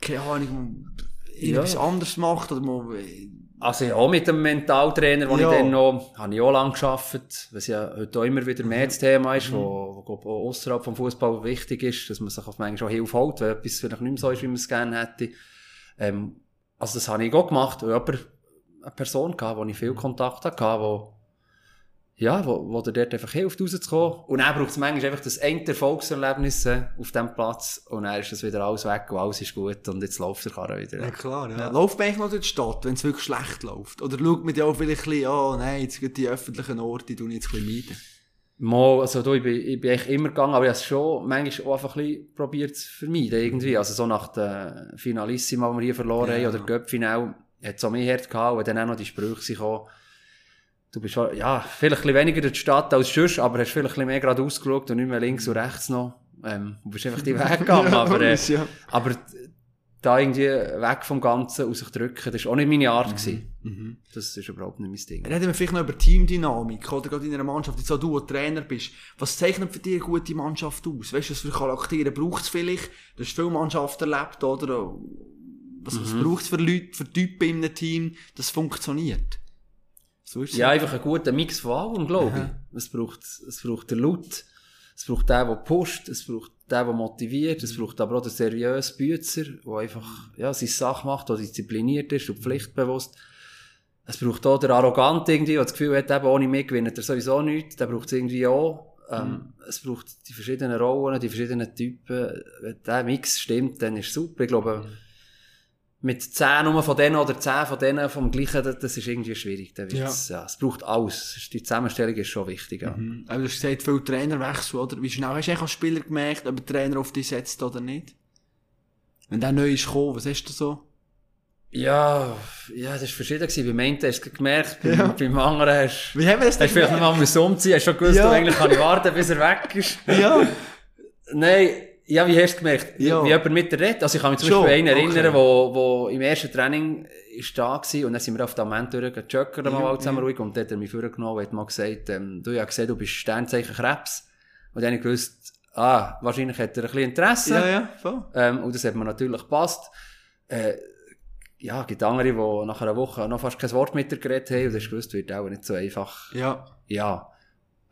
keine Ahnung, irgendwas anderes macht, oder mal, Also ja, auch mit dem Mentaltrainer, wo Ja. ich dann noch, habe ich auch lange gearbeitet, was ja heute auch immer wieder mehr das Thema ist, wo, wo glaub, auch außerhalb vom Fußball wichtig ist, dass man sich auf manchmal auch Hilfe holt, wenn etwas vielleicht nicht mehr so ist, wie man es gerne hätte. Ähm, also das habe ich auch gemacht, und jemand, eine Person gehabt, wo ich viel Kontakt hatte, wo, ja, wo, wo dort einfach hilft, rauszukommen. Und dann braucht es manchmal einfach das eine Erfolgserlebnis äh, auf dem Platz, und dann ist das wieder alles weg, und alles ist gut, und jetzt läuft der Karre wieder. Ja, klar, ja. Läuft man eigentlich noch durch die Stadt, wenn es wirklich schlecht läuft? Oder schaut man ja auch vielleicht ein bisschen, oh nein, jetzt gibt die öffentlichen Orte, die tun jetzt ein bisschen meiden. Mal, also du, ich bin, ich bin echt immer gegangen, aber ich habe es schon manchmal auch einfach ein bisschen probiert zu vermeiden, irgendwie. Also so nach der Finalissima, die wir hier verloren Ja. haben, oder Göppfinal, hat es auch mehr hart gehabt, und dann auch noch die Sprüche gekommen. Du bist, schon- ja, vielleicht ein bisschen weniger durch die Stadt als sonst, aber hast vielleicht ein bisschen mehr gerade ausgeschaut und nicht mehr links und rechts noch. Ähm, du bist einfach die [LAUGHS] Weg gegangen, aber, äh, ja. aber da irgendwie weg vom Ganzen und sich drücken, das war auch nicht meine Art. gewesen. Mhm. Das ist überhaupt nicht mein Ding. Reden wir vielleicht noch über Teamdynamik, oder gerade in einer Mannschaft, jetzt auch du, Trainer bist. Was zeichnet für dich eine gute Mannschaft aus? Weißt du, was für Charaktere braucht es vielleicht? Du hast viele Mannschaften erlebt, oder? Was, was braucht es für Leute, für Typen in einem Team, das funktioniert? So ist. Ja, einfach ein guter Mix von allem, glaube ich. Es braucht, es braucht den Laut, es braucht den, der pusht, es braucht den, der motiviert, es braucht aber auch den seriösen Bützer, der einfach, ja, seine Sache macht, der diszipliniert ist und pflichtbewusst. Es braucht auch den Arrogant irgendwie, der das Gefühl hat, eben ohne mich gewinnt er sowieso nichts. Der braucht es irgendwie auch. Ähm, Es braucht die verschiedenen Rollen, die verschiedenen Typen. Wenn der Mix stimmt, dann ist es super. Ich glaube, mit 10 nur von denen oder 10 von denen vom gleichen, das, ist irgendwie schwierig. Dann wird's, ja. es braucht alles. Die Zusammenstellung ist schon wichtig. Ja. Mhm. Aber du hast gesagt, viele Trainerwechsel, oder? Wie schnell hast du als Spieler gemerkt, ob der Trainer auf dich setzt oder nicht? Wenn der neu ist gekommen, was hast du so? Ja, ja, das war verschieden. gewesen. Beim einen hast du es gemerkt, beim, Ja. beim anderen hast Wie haben wir das hast du vielleicht noch mal umziehen, hast schon gewusst, Ja. du eigentlich kann ich warten, bis er weg ist. Ja. Nein, ja, wie hast du gemerkt? Ja. Wie jemand mit dir redet? Also ich kann mich zum Schon, Beispiel an einen okay. erinnern, wo, wo im ersten Training ist da gewesen, und dann sind wir auf dem Moment durchgejoggt, mal Ja, alle zusammen ja. ruhig, und dann hat er mich vorgenommen und hat mal gesagt, ähm, du, ich habe gesehen, du bist Sternzeichen Krebs. Und dann habe ich gewusst, ah, wahrscheinlich hat er ein bisschen Interesse. Ja, ja, voll. Ähm, und das hat mir natürlich gepasst. Äh, ja, es gibt andere, die nach einer Woche noch fast kein Wort mit dir geredet haben, und du hast gewusst, wird auch nicht so einfach. Ja. Ja.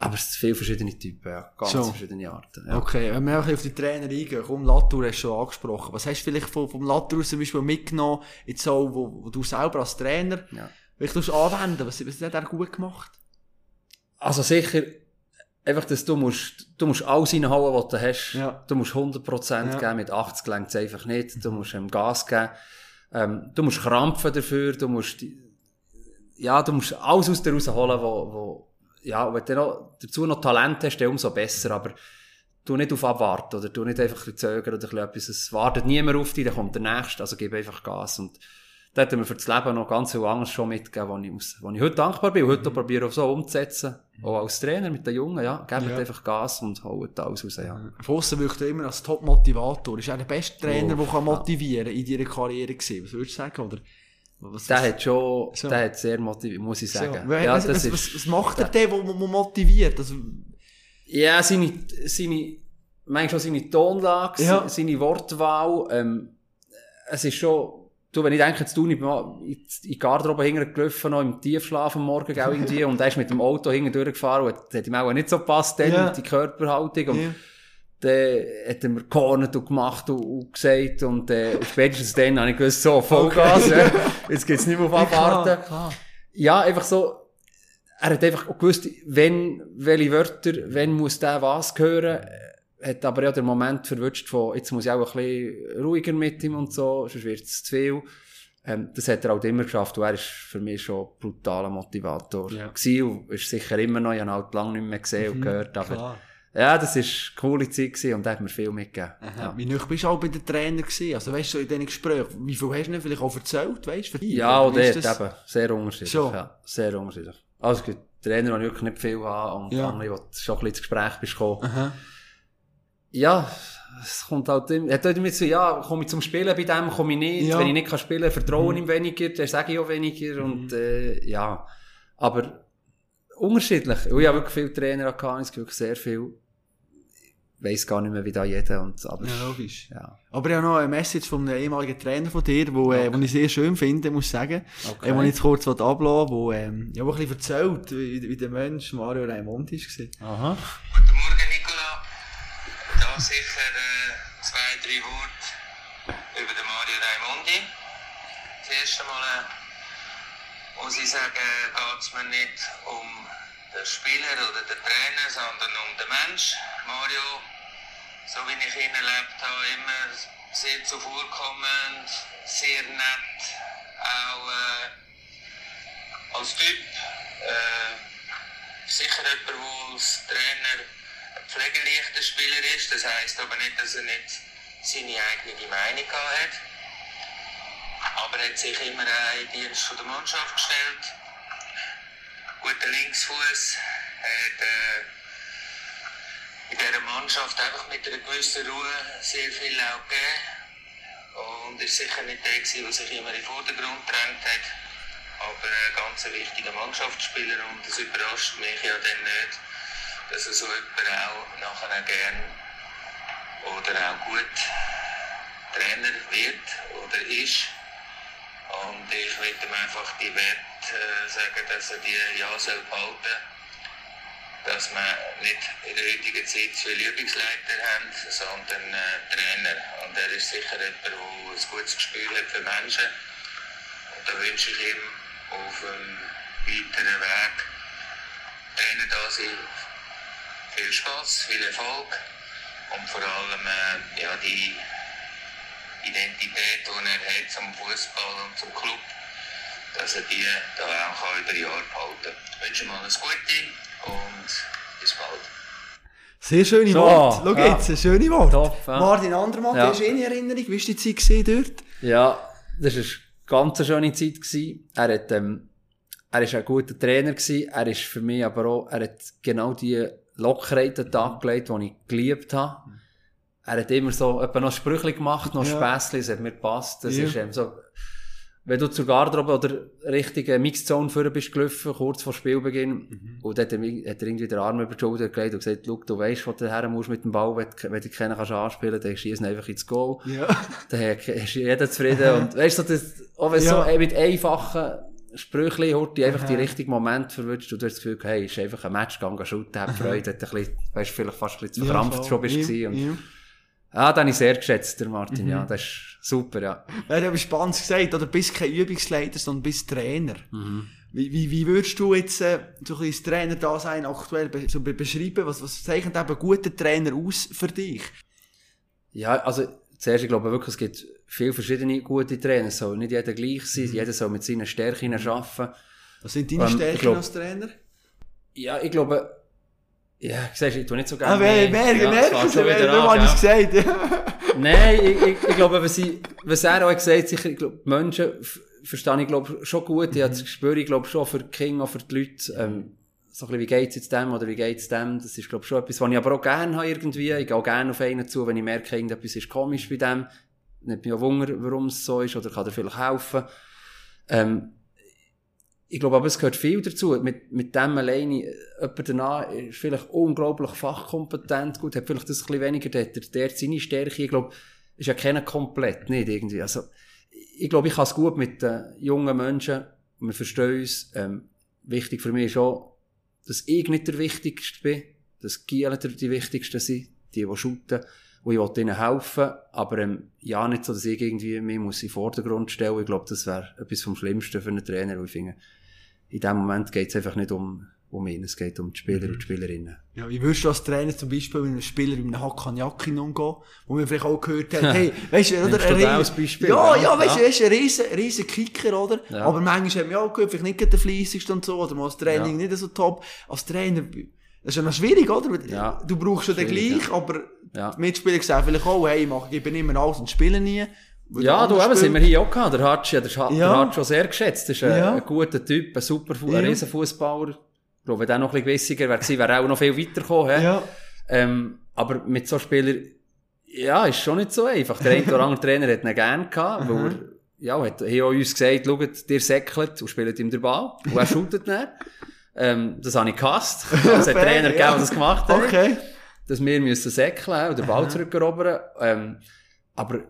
Aber es sind viele verschiedene Typen, ja. Ganz So. verschiedene Arten. Ja. Okay, wenn wir auf die Trainer eingehen, komm, Latour hast du schon angesprochen. Was hast du vielleicht vom, vom Latour zum Beispiel mitgenommen, jetzt so, wo, wo du selber als Trainer, Ja. vielleicht anwenden, was, was hat er gut gemacht? Also sicher, einfach, dass du musst, du musst alles reinhauen, was du hast. Ja. Du musst 100% Ja. geben, mit 80 längt es einfach nicht. Du musst ähm, Gas geben. Ähm, du musst krampfen dafür, du musst, ja, du musst alles aus dir rausholen, wo, ja, wenn du noch, dazu noch Talent hast, dann umso besser, aber du nicht auf abwarten, oder du nicht einfach ein zögern oder ein bisschen etwas, es wartet niemand auf dich, dann kommt der Nächste, also gib einfach Gas und da hat mir für das Leben noch ganz viel anderes schon mitgegeben, wo ich, muss, wo ich heute dankbar bin und heute auch probiere auch so umzusetzen, auch als Trainer mit den Jungen, ja, gebt Ja. einfach Gas und holt alles raus, ja. Fossen wirkt er immer als Top-Motivator. Ist er der beste Trainer, Oh, der kann ja. motivieren in deiner Karriere gewesen? Was würdest du sagen? Oder, was Der hat schon, So. der hat sehr motiviert, muss ich so. sagen. Was, Ja, was, das was, ist, was, macht er denn, der, der motiviert? Also, ja, seine, seine, manchmal seine Tonlage, Ja. seine Wortwahl, ähm, es ist schon, du, wenn ich denke, jetzt du, ich bin in die Garderobe hinten gelaufen, noch im Tiefschlaf am Morgen, gell, irgendwie, [LAUGHS] und er ist mit dem Auto hinten durchgefahren und hat ihm auch nicht so gepasst, dann, Ja. die Körperhaltung, und ja. Dann hat er mir gekornet und gemacht und, und gesagt, und, äh, spätestens dann habe ich gewusst, so, Vollgas, ja, jetzt geht's nicht mehr auf Abwarten. klar. Ja, einfach so, er hat einfach auch gewusst, wenn, welche Wörter, wenn muss der was hören, Er hat aber ja den Moment verwünscht von, jetzt muss ich auch ein bisschen ruhiger mit ihm und so, sonst wird es zu viel. Ähm, das hat er halt immer geschafft und er ist für mich schon ein brutaler Motivator Ja. gewesen und ist sicher immer noch, ich habe ihn halt lange nicht mehr gesehen und gehört, aber Klar. Ja, das ist eine coole Zeit gewesen und hat mir viel mitgegeben. Ja. Wie nüch bist du auch bei den Trainer gewesen? Also weißt du, so in diesen Gesprächen, wie viel hast du ihnen vielleicht auch erzählt, weißt du? Ja, und dort das? eben. Sehr unterschiedlich. Schon. Ja, sehr unterschiedlich. Also, es gibt Trainer, die wirklich nicht viel haben und Ja. andere, du schon ein bisschen ins Gespräch bist gekommen. Aha. Ja, es kommt halt immer, hat damit so, ja, komme ich zum Spielen bei dem, komme ich nicht. Ja. Wenn ich nicht kann spielen, vertraue ich ihm weniger, dann sage ich auch weniger und, äh, ja. Aber unterschiedlich. Ich habe wirklich viele Trainer gehabt, es gibt wirklich sehr viel. Ich weiss gar nicht mehr, wie da jeder und, aber, Ja, logisch. ja. Aber ich habe noch eine Message von einem ehemaligen Trainer von dir, wo, äh, wo ich sehr schön finde, muss ich sagen. Okay. Okay. Äh, wo ich jetzt kurz ablassen wo, ähm, ja, wo ein bisschen erzählt, wie, wie der Mensch Mario Raimond war. Aha. Guten Morgen, Nicola. Da sicher äh, zwei, drei Worte über den Mario Raimondi. Das erste Mal äh, muss ich sagen, geht es mir nicht um den Spieler oder den Trainer, sondern um den Mensch. Mario, so wie ich ihn erlebt habe, immer sehr zuvorkommend, sehr nett, auch äh, als Typ. Äh, sicher jemand, der als Trainer ein pflegeleichter Spieler ist. Das heisst aber nicht, dass er nicht seine eigene Meinung hat. Aber er hat sich immer auch in Dienst der Mannschaft gestellt. Guter Linksfuß. Hat äh, in dieser Mannschaft einfach mit einer gewissen Ruhe sehr viel auch gegeben. Und war sicher nicht der, der sich immer in den Vordergrund gedrängt hat aber ein ganz wichtiger Mannschaftsspieler und es überrascht mich ja dann nicht, dass er so jemand auch nachher gern oder auch gut Trainer wird oder ist. Und ich will ihm einfach die Wert äh, sagen, dass er die ja soll behalten dass wir nicht in der heutigen Zeit zu viele Übungsleiter haben, sondern äh, Trainer. Und er ist sicher jemand, der ein gutes Gespür hat für Menschen. Und da wünsche ich ihm auf dem weiteren Weg Trainer da sein. Viel Spaß, viel Erfolg und vor allem äh, ja, die Identität, die er hat zum Fußball und zum Club, dass er die da auch über Jahre behalten kann. Ich wünsche ihm alles Gute und bis bald. Sehr schöne So, Worte. Schau ja. jetzt, schöne Worte. Top, ja. Martin Andermann, Ja. ja. hast du eh in Erinnerung? Wie war die Zeit gewesen dort? Ja, das war eine ganz schöne Zeit. Gewesen. Er hat, ähm, er ist ein guter Trainer gewesen. Er ist für mich aber auch, er hat genau die Lockerheit an den Tag gelegt, die ich geliebt habe. Er hat immer so, etwa noch Sprüche gemacht, noch Ja. Späßchen, das hat mir gepasst. Das Ja. ist eben so, wenn du zur Garderobe oder richtige Mixzone vorher bist gelaufen, kurz vor Spielbeginn, Mhm. und dann hat er, hat er irgendwie den Arm über die Schulter gelegt und gesagt, schau, du weisst, wo du her musst mit dem Ball, wenn, du- wenn du keinen kannst anspielen, dann schießt ihn einfach ins Goal. Ja. [LAUGHS] Dann ist jeder zufrieden. Und [LAUGHS] weißt du, das, auch wenn es Ja. so mit einfachen Sprüchli, Horti, einfach die richtigen Momente verwünscht und du hast das Gefühl, hey, ist einfach ein Match gegangen, shooten, hat Freude, hat ein bisschen, weißt, vielleicht fast ein bisschen zu verkrampft schon bist ja, und, ja. Ah, den habe ich sehr geschätzt, der Martin, ja, das ist super, ja. Ja, du hast spannend gesagt, oder bist kein Übungsleiter, sondern bist Trainer. Mhm. Wie, wie, wie würdest du jetzt äh, so ein bisschen das Trainer-Dasein aktuell be so be beschreiben? Was, was zeichnet eben guter Trainer aus für dich? Ja, also, zuerst, ich glaube wirklich, es gibt viele verschiedene gute Trainer, es soll nicht jeder gleich sein, jeder soll mit seinen Stärken arbeiten. Was sind deine Ähm, ich Stärken glaub- als Trainer? Ja, ich glaube, ja, siehst du, ich tue nicht so gerne. Ah, wer, wer, ja, wer, es ich gell? es gesagt? Nein, ich, ich, ich glaube, was, ich, was er auch hat gesagt sicher, ich glaube, die Menschen verstehe ich, glaube schon gut. Ich habe das Gespür, ich glaube schon für die Kinder, auch für die Leute, ähm, so ein bisschen, wie geht's jetzt dem oder wie geht's dem? Das ist, glaube ich, schon etwas, was ich aber auch gerne habe irgendwie. Ich gehe auch gerne auf einen zu, wenn ich merke, irgendetwas ist komisch bei dem. Nicht mich auch wundern, warum es so ist oder kann er vielleicht helfen. Ähm, ich glaube aber, es gehört viel dazu. Mit, mit dem alleine, äh, jemand danach ist vielleicht unglaublich fachkompetent, gut, hat vielleicht das ein bisschen weniger, der, der, seine Stärke, ich glaube, ist ja keiner komplett, nicht irgendwie. Also, ich glaube, ich kann es gut mit den jungen Menschen, wir verstehen uns, ähm, wichtig für mich ist auch, dass ich nicht der Wichtigste bin, dass Gielen die Wichtigsten sind, die, die shooten, und ich will ihnen helfen, aber ähm, ja, nicht so, dass ich irgendwie mich muss in den Vordergrund stellen Ich glaube, das wäre etwas vom Schlimmsten für einen Trainer, weil ich finde, in dem Moment geht es einfach nicht um, um ihn, es geht um die Spieler und die Spielerinnen. Ja, wie würdest du als Trainer zum Beispiel mit einem Spieler mit einem Hakanjakin umgehen, wo man vielleicht auch gehört hat, hey, [LAUGHS] weißt du, oder? Ein den Rie- als Beispiel, Ja, ja? ja, weißt du, Ja. er ist ein riesen, riesen Kicker, oder? Ja. Aber manchmal man ja auch gehört, vielleicht nicht der fleissigste und so, oder mal das Training Ja. nicht so top. Als Trainer, das ist ja noch schwierig, oder? Ja. Du brauchst ja den gleich, aber die Mitspieler sagen vielleicht auch, hey, ich mache, ich bin immer alles und spiele nie. Der Ja, du, eben, sind wir hier auch gehabt. Der Hatschi, der, Scha- Ja. der hat schon sehr geschätzt. Das ist ein, Ja. ein guter Typ, ein super, Ja. ein riesen Fußballer. Ich glaube, wenn der noch ein bisschen gewissiger wäre gewesen, wäre er auch noch viel weitergekommen. Ja. Ähm, aber mit so Spielern, ja, ist schon nicht so einfach. Der eine oder andere Trainer hat ihn gerne gehabt, weil er, ja, hat, hat auch uns gesagt, schaut, ihr säckelt und spielt ihm den Ball. Und er shootet nicht. Ähm, das habe ich gehasst. [LAUGHS] Es hat Trainer gegeben, ja. die das gemacht haben Okay. dass wir müssen säckeln und den Ball zurückerobern. Ähm, aber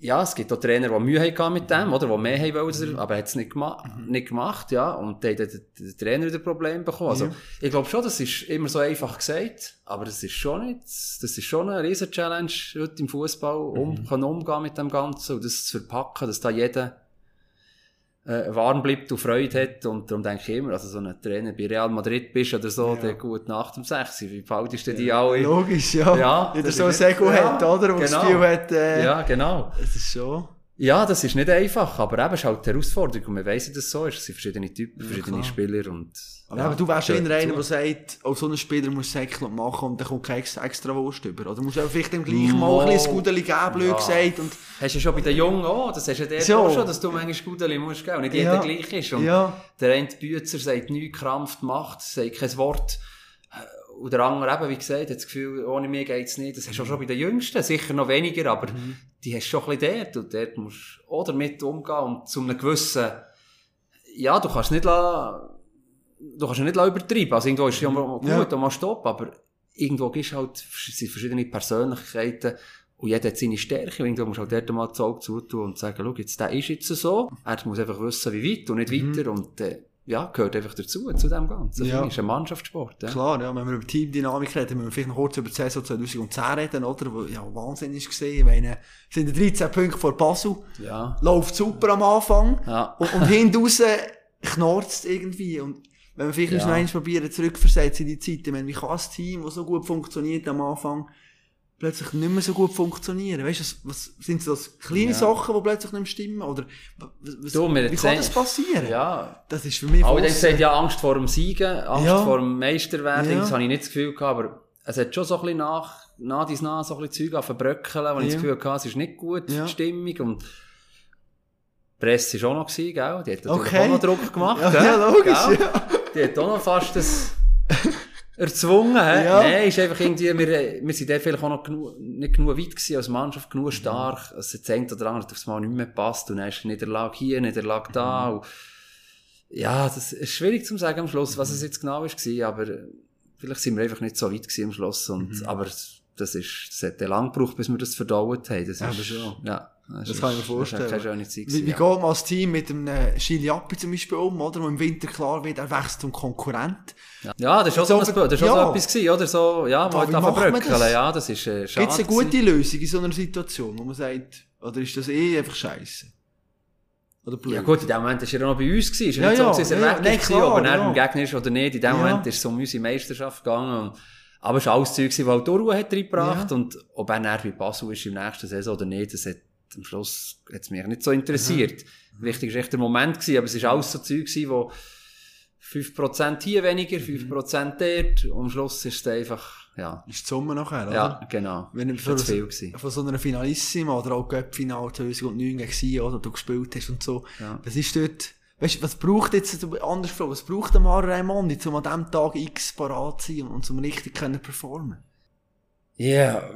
ja, es gibt auch Trainer, die Mühe hatten mit dem, oder? Die mehr haben wollen, dass er- aber er hat es nicht, gema nicht gemacht, ja. Und dann hat der, Trainer wieder Probleme bekommen. Also, Ja. ich glaube schon, das ist immer so einfach gesagt, aber das ist schon nicht, das ist schon eine riesen Challenge heute im Fußball, um, kann umgehen mit dem Ganzen und das zu verpacken, dass da jeder äh, warm bleibt und Freude hat. Und darum denke ich immer, also so ein Trainer bei Real Madrid bist oder so, Ja. der gut nach dem 6. Wie behaltest du die alle? Logisch, ja. Ja, das so ein ist- Sego ja, hat, oder? Das genau. Gefühl hat, äh, Ja, genau. das ist schon. Ja, das ist nicht einfach, aber eben ist halt die Herausforderung. Und man weiss, dass es so ist. Es sind verschiedene Typen, verschiedene. Spieler und... Aber eben, du wärst eher einer, der sagt, auch so ein Spieler muss Säckchen machen und dann kommt kein extra, Wurst über. Oder musst du vielleicht dem gleich mal ein bisschen Gudeli geben, blöd Ja. gesagt. Und, Hast du schon bei den Jungen auch, das hast du ja So. schon, dass du manchmal Gudeli musst, gell? Und nicht jeder Ja. gleich ist. Und ja, der eine Bützer sagt nichts, krampft, macht, sagt kein Wort. Und der andere eben, wie gesagt, hat das Gefühl, ohne mich geht's nicht. Das hast du schon bei den Jüngsten, sicher noch weniger, aber die hast du schon ein bisschen dort. Und dort musst du auch damit umgehen und zu einem gewissen, ja, du kannst nicht la, du kannst nicht la übertreiben. Also irgendwo ist ja mal gut Ja. mal Stopp, aber irgendwo gibst halt, es sind verschiedene Persönlichkeiten und jeder hat seine Stärke. Und irgendwo musst du halt dort mal das Auge zutun und sagen, schau, jetzt, der ist jetzt so. Er muss einfach wissen, wie weit und nicht weiter. Und, äh, ja, gehört einfach dazu, zu dem Ganzen. Ja. Ja. ist ein Mannschaftssport, ja. klar, ja, wenn wir über Teamdynamik reden, müssen wir vielleicht noch kurz über die Saison 2010 reden, oder? Wo ja Wahnsinn ist gesehen. Ich meine, es sind 13 Punkte vor Basel. Ja. Läuft super am Anfang. Ja. Und, und hinten raus knarzt irgendwie. Und wenn wir vielleicht Ja. noch eins probieren, zurückversetzen in die Zeit, ich meine, wie kann ein Team, das so gut funktioniert am Anfang, plötzlich nicht mehr so gut funktionieren? Weißt du, was, was sind das kleine Ja. Sachen, die plötzlich nicht mehr stimmen? Oder was, Du, wie kann das passieren? Ja. Das ist für mich fast- haben gesagt, ja, Angst vor dem Siegen, Angst Ja. vor dem Meisterwerden, Ja. das habe ich nicht das Gefühl gehabt, aber es hat schon so ein bisschen nach, nach dies nach so ein bisschen Zeug auf Bröckeln, wo ich Ja. das Gefühl hatte, es ist nicht gut, die Stimmung und die Presse war auch noch, gewesen, gell? die hat natürlich Okay. auch noch Druck gemacht. Ja, ja, logisch, Gell? ja. Die hat auch noch fast das [LAUGHS] erzwungen. hä? Ja. Nein, ist einfach irgendwie, wir, wir sind dort vielleicht auch noch genug, nicht genug weit gewesen als Mannschaft, genug stark, als es ein oder andere aufs Mal nicht mehr passt und dann ist Niederlage hier, Niederlage da und ja, das ist schwierig zu sagen am Schluss, was es jetzt genau war, aber äh, vielleicht sind wir einfach nicht so weit gewesen am Schluss und, aber das ist, das hat ja lang gebraucht, bis wir das verdaut haben. Das Ja, ist, aber schon. ja. Das kann ich mir vorstellen. Das war Zeit. Wie, wie ja. geht man als Team mit einem äh, Chiliappi zum Beispiel um, oder? Wo im Winter klar wird, er wächst zum Konkurrent. Ja, das ist auch so, das ja. so etwas gewesen, oder? So, ja, halt man verbröckeln. das? Ja, das ist, äh, schade. Gibt es eine gute Lösung in so einer Situation, wo man sagt, oder ist das eh einfach scheiße? Ja gut, in dem Moment war er noch bei uns. Gewesen. Ist ja, Ja, nicht so, dass er ja, weg ja. Klar, ob er ja. Gegner ist oder nicht. In dem Ja. Moment ist es um unsere Meisterschaft gegangen. Aber es war alles Zeug, das halt Ruhe hat reingebracht. Ja. Und ob er dann bei Basel ist im nächsten Saison oder nicht, das hat am Schluss hat's mich nicht so interessiert. Wichtig war echt der Moment, gewesen, aber es war alles so Zeug, gewesen, wo 5% hier weniger, 5% dort. Und am Schluss ist es einfach, ja, Ist die Summe nachher, oder? ja, genau. Wenn du von, zu viel gewesen. von so einer Finalissima oder auch Göppfinal 2009 gegen sie, oder du gespielt hast und so. Ja. Was ist dort, weißt du, was braucht jetzt, anders gefragt, was braucht der Mara Raimondi, um an diesem Tag X parat zu sein und zum richtig können performen? Ja,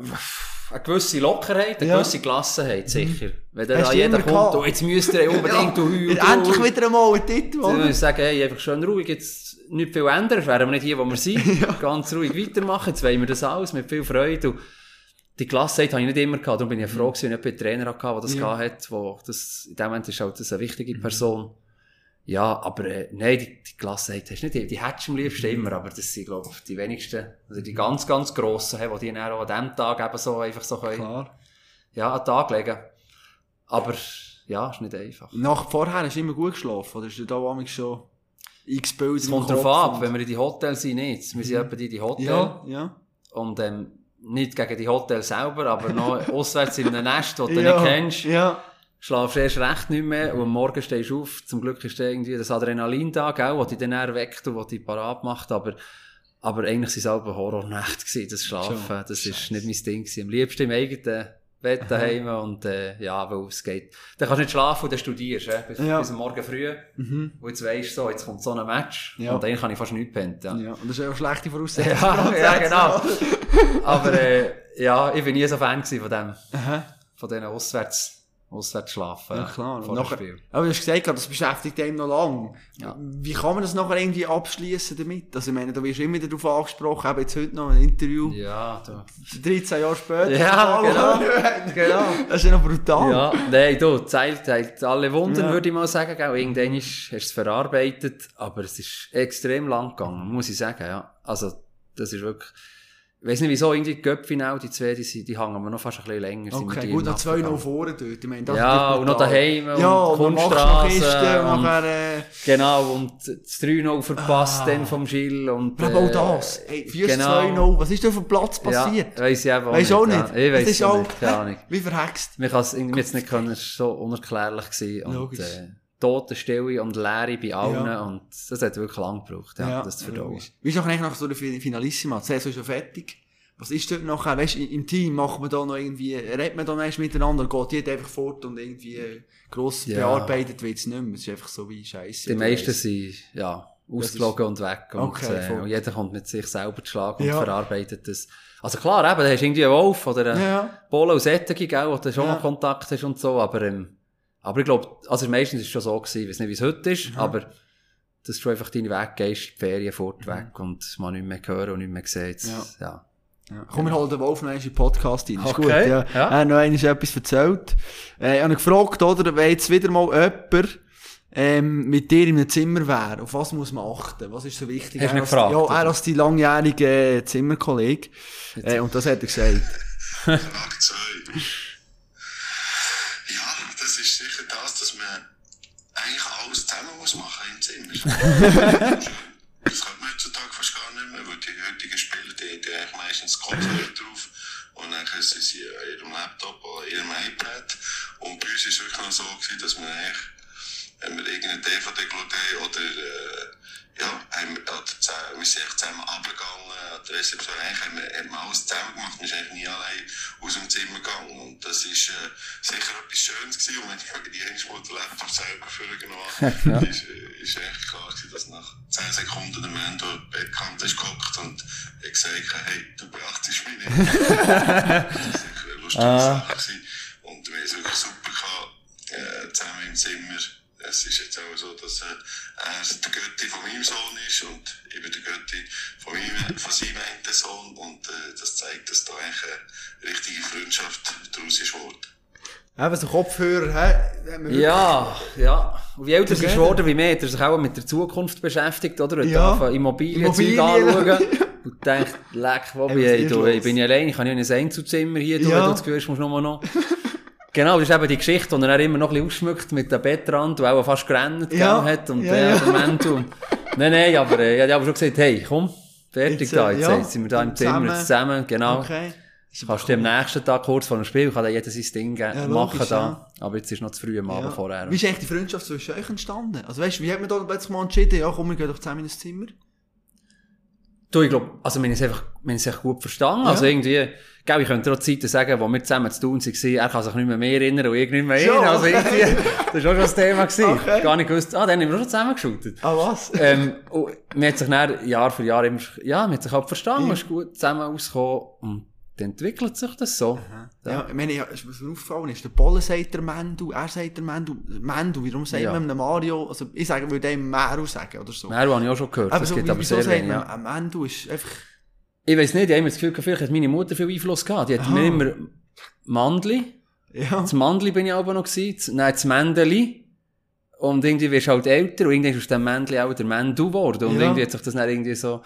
eine gewisse Lockerheit, eine Ja. gewisse Gelassenheit, sicher. Wenn Hast da jeder kommt, oh, jetzt müsst ihr unbedingt, du Hü, du Endlich wieder einmal ein Titel, Dann würde ich sagen, hey, einfach schön ruhig, jetzt nicht viel ändern, wären wir nicht hier, wo wir sind. [LAUGHS] Ganz ruhig weitermachen, jetzt wollen wir das alles mit viel Freude. Und die Gelassenheit habe ich nicht immer gehabt, darum bin ich ja froh gewesen, wenn ich einen Trainer hatte, der das Ja. gehabt hat, wo das, in dem Moment ist halt das eine wichtige Person. Ja, aber, äh, nein, die, die Gelassenheit hast du nicht, die, die hättest du am liebsten immer, aber das sind, glaube ich, die wenigsten, also die ganz, ganz grossen, hey, die die dann auch an diesem Tag eben so, einfach so können, Klar. ja, an den Tag legen. Aber, ja, ist nicht einfach. Nach, vorher hast du immer gut geschlafen, oder ist du da manchmal schon x Bilder Es kommt darauf ab, wenn wir in die Hotels sind, nicht. Wir sind etwa in die Hotels. Ja, ja. Und ähm, nicht gegen die Hotels selber, aber noch [LAUGHS] auswärts in einem Nest, das du ja, nicht kennst. Ja. Schlafst erst recht nicht mehr und am Morgen stehst du auf. Zum Glück ist da irgendwie das Adrenalin da, gell, das dich dann weckt und das dich parat macht. Aber, aber eigentlich sind es selber Horrornächte gewesen, das Schlafen. Das ist nicht mein Ding gewesen. Am liebsten im eigenen Bett [LAUGHS] daheim und, äh, ja, weil es geht. Dann kannst du nicht schlafen und dann studierst, äh, bis, Ja. bis am Morgen früh. Mhm. Und jetzt weisst du so, jetzt kommt so ein Match. Ja. Und dann kann ich fast nichts pennen, ja. Ja, und das ist auch eine schlechte Voraussetzung. Ja, [LAUGHS] ja, genau. Aber äh, ja, ich bin nie so Fan von dem, Aha. von diesen Auswärts, Auswärtsschlafen. Ja, klar. Vor nachher- Spiel. Aber du hast gesagt, das beschäftigt einem noch lang. Ja. Wie kann man das nachher irgendwie abschließen damit? Also, ich meine, du wirst immer wieder darauf angesprochen, eben jetzt heute noch ein Interview, Ja, du. 13 Jahre später. Ja, genau. genau. [LAUGHS] Das ist ja noch brutal. Ja, nein, du, Zeit heilt alle Wunden, Ja. würde ich mal sagen. Gell? Irgendwann hast du es verarbeitet, aber es ist extrem lang gegangen, muss ich sagen, ja. Also, das ist wirklich, ich weiss nicht wieso, irgendwie die Göppfinal, die zwei, die, die hängen wir noch fast ein bisschen länger. Okay, gut, noch zwei noch vorne dort. Ich meine, das Ja, und noch daheim und ja, und Kunststraße Kisten und und- äh, Genau, und das 3-0 verpasst Ah. dann vom Gilles und... aber auch das. Hey, fürs genau. 2-0, was ist da auf dem Platz passiert? Ja, weiss ich eben auch Weißt du auch nicht? Ja. Ich weiss das ist es auch nicht, keine [LAUGHS] Ahnung. wie verhext. Wir kann es nicht können, es war so unerklärlich gewesen und Logisch. äh, Totenstille und Leere bei allen Ja. und das hat wirklich lang gebraucht, ja, das zu verdauen. Wie ist auch eigentlich nach so Fin- Finalissima? Die Saison ist schon fertig. Was ist dort nachher? Weißt du, im Team macht man da noch irgendwie, redet man da noch miteinander, geht jeder einfach fort und irgendwie äh, gross Ja. bearbeitet wird es nicht mehr. Es ist einfach so wie Scheiße. Die meisten sind, ja, Das ausgeflogen und weg und, Okay, äh, und jeder kommt mit sich selber zu schlagen Ja. und verarbeitet das. Also klar, eben, da hast du irgendwie einen Wolf oder einen Ja. Polo Sättige, wo du schon Ja. noch Kontakt hast und so, aber, ähm, aber ich glaube, also meistens ist es schon so gewesen, ich weiß nicht, wie es heute ist, aber, dass du einfach deinen Weg gehst, die Ferien fort weg und man nicht mehr hören und nicht mehr sehen. Jetzt, Ja. ja. Ja. Komm, wir holen den Wolf noch einmal in den Podcast rein. Ist Okay, gut, ja. ja. Er hat noch einmal etwas erzählt. Äh, ich habe ihn gefragt, oder, wenn jetzt wieder mal jemand, ähm, mit dir in einem Zimmer wäre, auf was muss man achten? Was ist so wichtig? Hast du Er ihn als- gefragt, Ja, oder? er als die langjährige äh, Zimmerkollege. Äh, und das hat er gesagt. [LAUGHS] Frage 2. Ist sicher das, dass man eigentlich alles zusammen muss machen im Zimmer. [LAUGHS] das kann man heutzutage fast gar nicht mehr, weil die heutigen Spieler, die, haben eigentlich meistens Kopfhörer drauf und dann sind sie an ihrem Laptop oder ihrem iPad. Und bei uns war es wirklich noch so, gewesen, dass man eigentlich, wenn wir irgendeine DVD geschaut oder, äh, ja, haben wir, oder zusammen, wir sind echt zusammen runtergegangen, an der Rezeption, eigentlich haben wir alles zusammen gemacht, wir sind eigentlich nie allein aus dem Zimmer gegangen. Und das ist äh, sicher etwas Schönes gewesen. Und wenn ich die Englische den Laptop selber vorgenommen habe, ist, ist echt klar gewesen, dass nach 10 Sekunden der Mann durch die Bettkante ist geguckt und hat gesagt, hey, du beachtest mich nicht. das ist sicher eine lustige Sache gewesen. Und wir haben es wirklich super gehabt, äh, zusammen im Zimmer. Es ist jetzt auch so, dass äh, er der Götti von meinem Sohn ist und ich bin der Götti von, meinem, von seinem einen Sohn. Und äh, das zeigt, dass da eigentlich eine richtige Freundschaft daraus ist worden. Eben so Kopfhörer, hä? Ja, ja. Und wie älter er ist geworden, wie mehr hat er sich auch mit der Zukunft beschäftigt, oder? Er Ja. darf Immobilien, Immobilien. Immobilien. anschauen. [LAUGHS] Und denkt, leck, wo bin ich, ich bin ja allein, ich kann ja in ein Einzelzimmer hier, du, Ja. wenn du das Gefühl musst du nur noch. Genau, das ist eben die Geschichte, die er immer noch ein bisschen ausschmückt mit dem Bettrand, der auch fast gerannt Ja. hat und Ja, der, ja. und, nein, nein, aber, äh, ich habe aber schon gesagt, hey, komm, fertig Jetzt, äh, da, jetzt, ja. jetzt sind wir da im Zimmer, Zusammen. jetzt zusammen, genau. Okay. Kannst du am nächsten Tag kurz vor dem Spiel, kann dann jeder sein Ding Ja, machen logisch, da. Aber jetzt ist noch zu früh am Abend Ja. vorher. Wie ist eigentlich die Freundschaft zwischen euch entstanden? Also weißt du, wie hat man da plötzlich mal entschieden, ja komm, wir gehen doch zusammen ins Zimmer? Du, ich glaube, also, wir haben es einfach, wir haben es gut verstanden. Also, irgendwie, gell, ich könnte auch Zeiten sagen, wo wir zusammen zu tun waren, er kann sich nicht mehr mehr erinnern und ich nicht mehr erinnern. Also, irgendwie, [LAUGHS] das war auch schon das Thema gewesen. Okay. Gar nicht gewusst, ah, dann haben wir schon zusammen geschootet. Ah, was? ähm, und man hat sich dann Jahr für Jahr immer, ja, man hat sich halt verstanden, man ist gut zusammen ausgekommen und entwickelt sich das so. Ja, ich meine, ja, was mir aufgefallen ist, der Bolle sagt der Mendu, er sagt der Mendu, Mendu, warum sagt Ja. man einem Mario, also ich sage, würde ihm Meru sagen oder so. Mehr habe ich auch schon gehört, aber das so, gibt aber sehr wenig, ja. Mendu ist einfach, Ich weiss nicht, ich habe immer das Gefühl, vielleicht hat meine Mutter viel Einfluss gehabt. Die hat mir immer Mandli, ja, das Mandli bin ich aber noch gewesen, nein, das Mändeli. Und irgendwie wirst du halt älter und irgendwann ist aus dem Mändli auch der Mendu geworden. Und Ja. irgendwie hat sich das dann irgendwie so,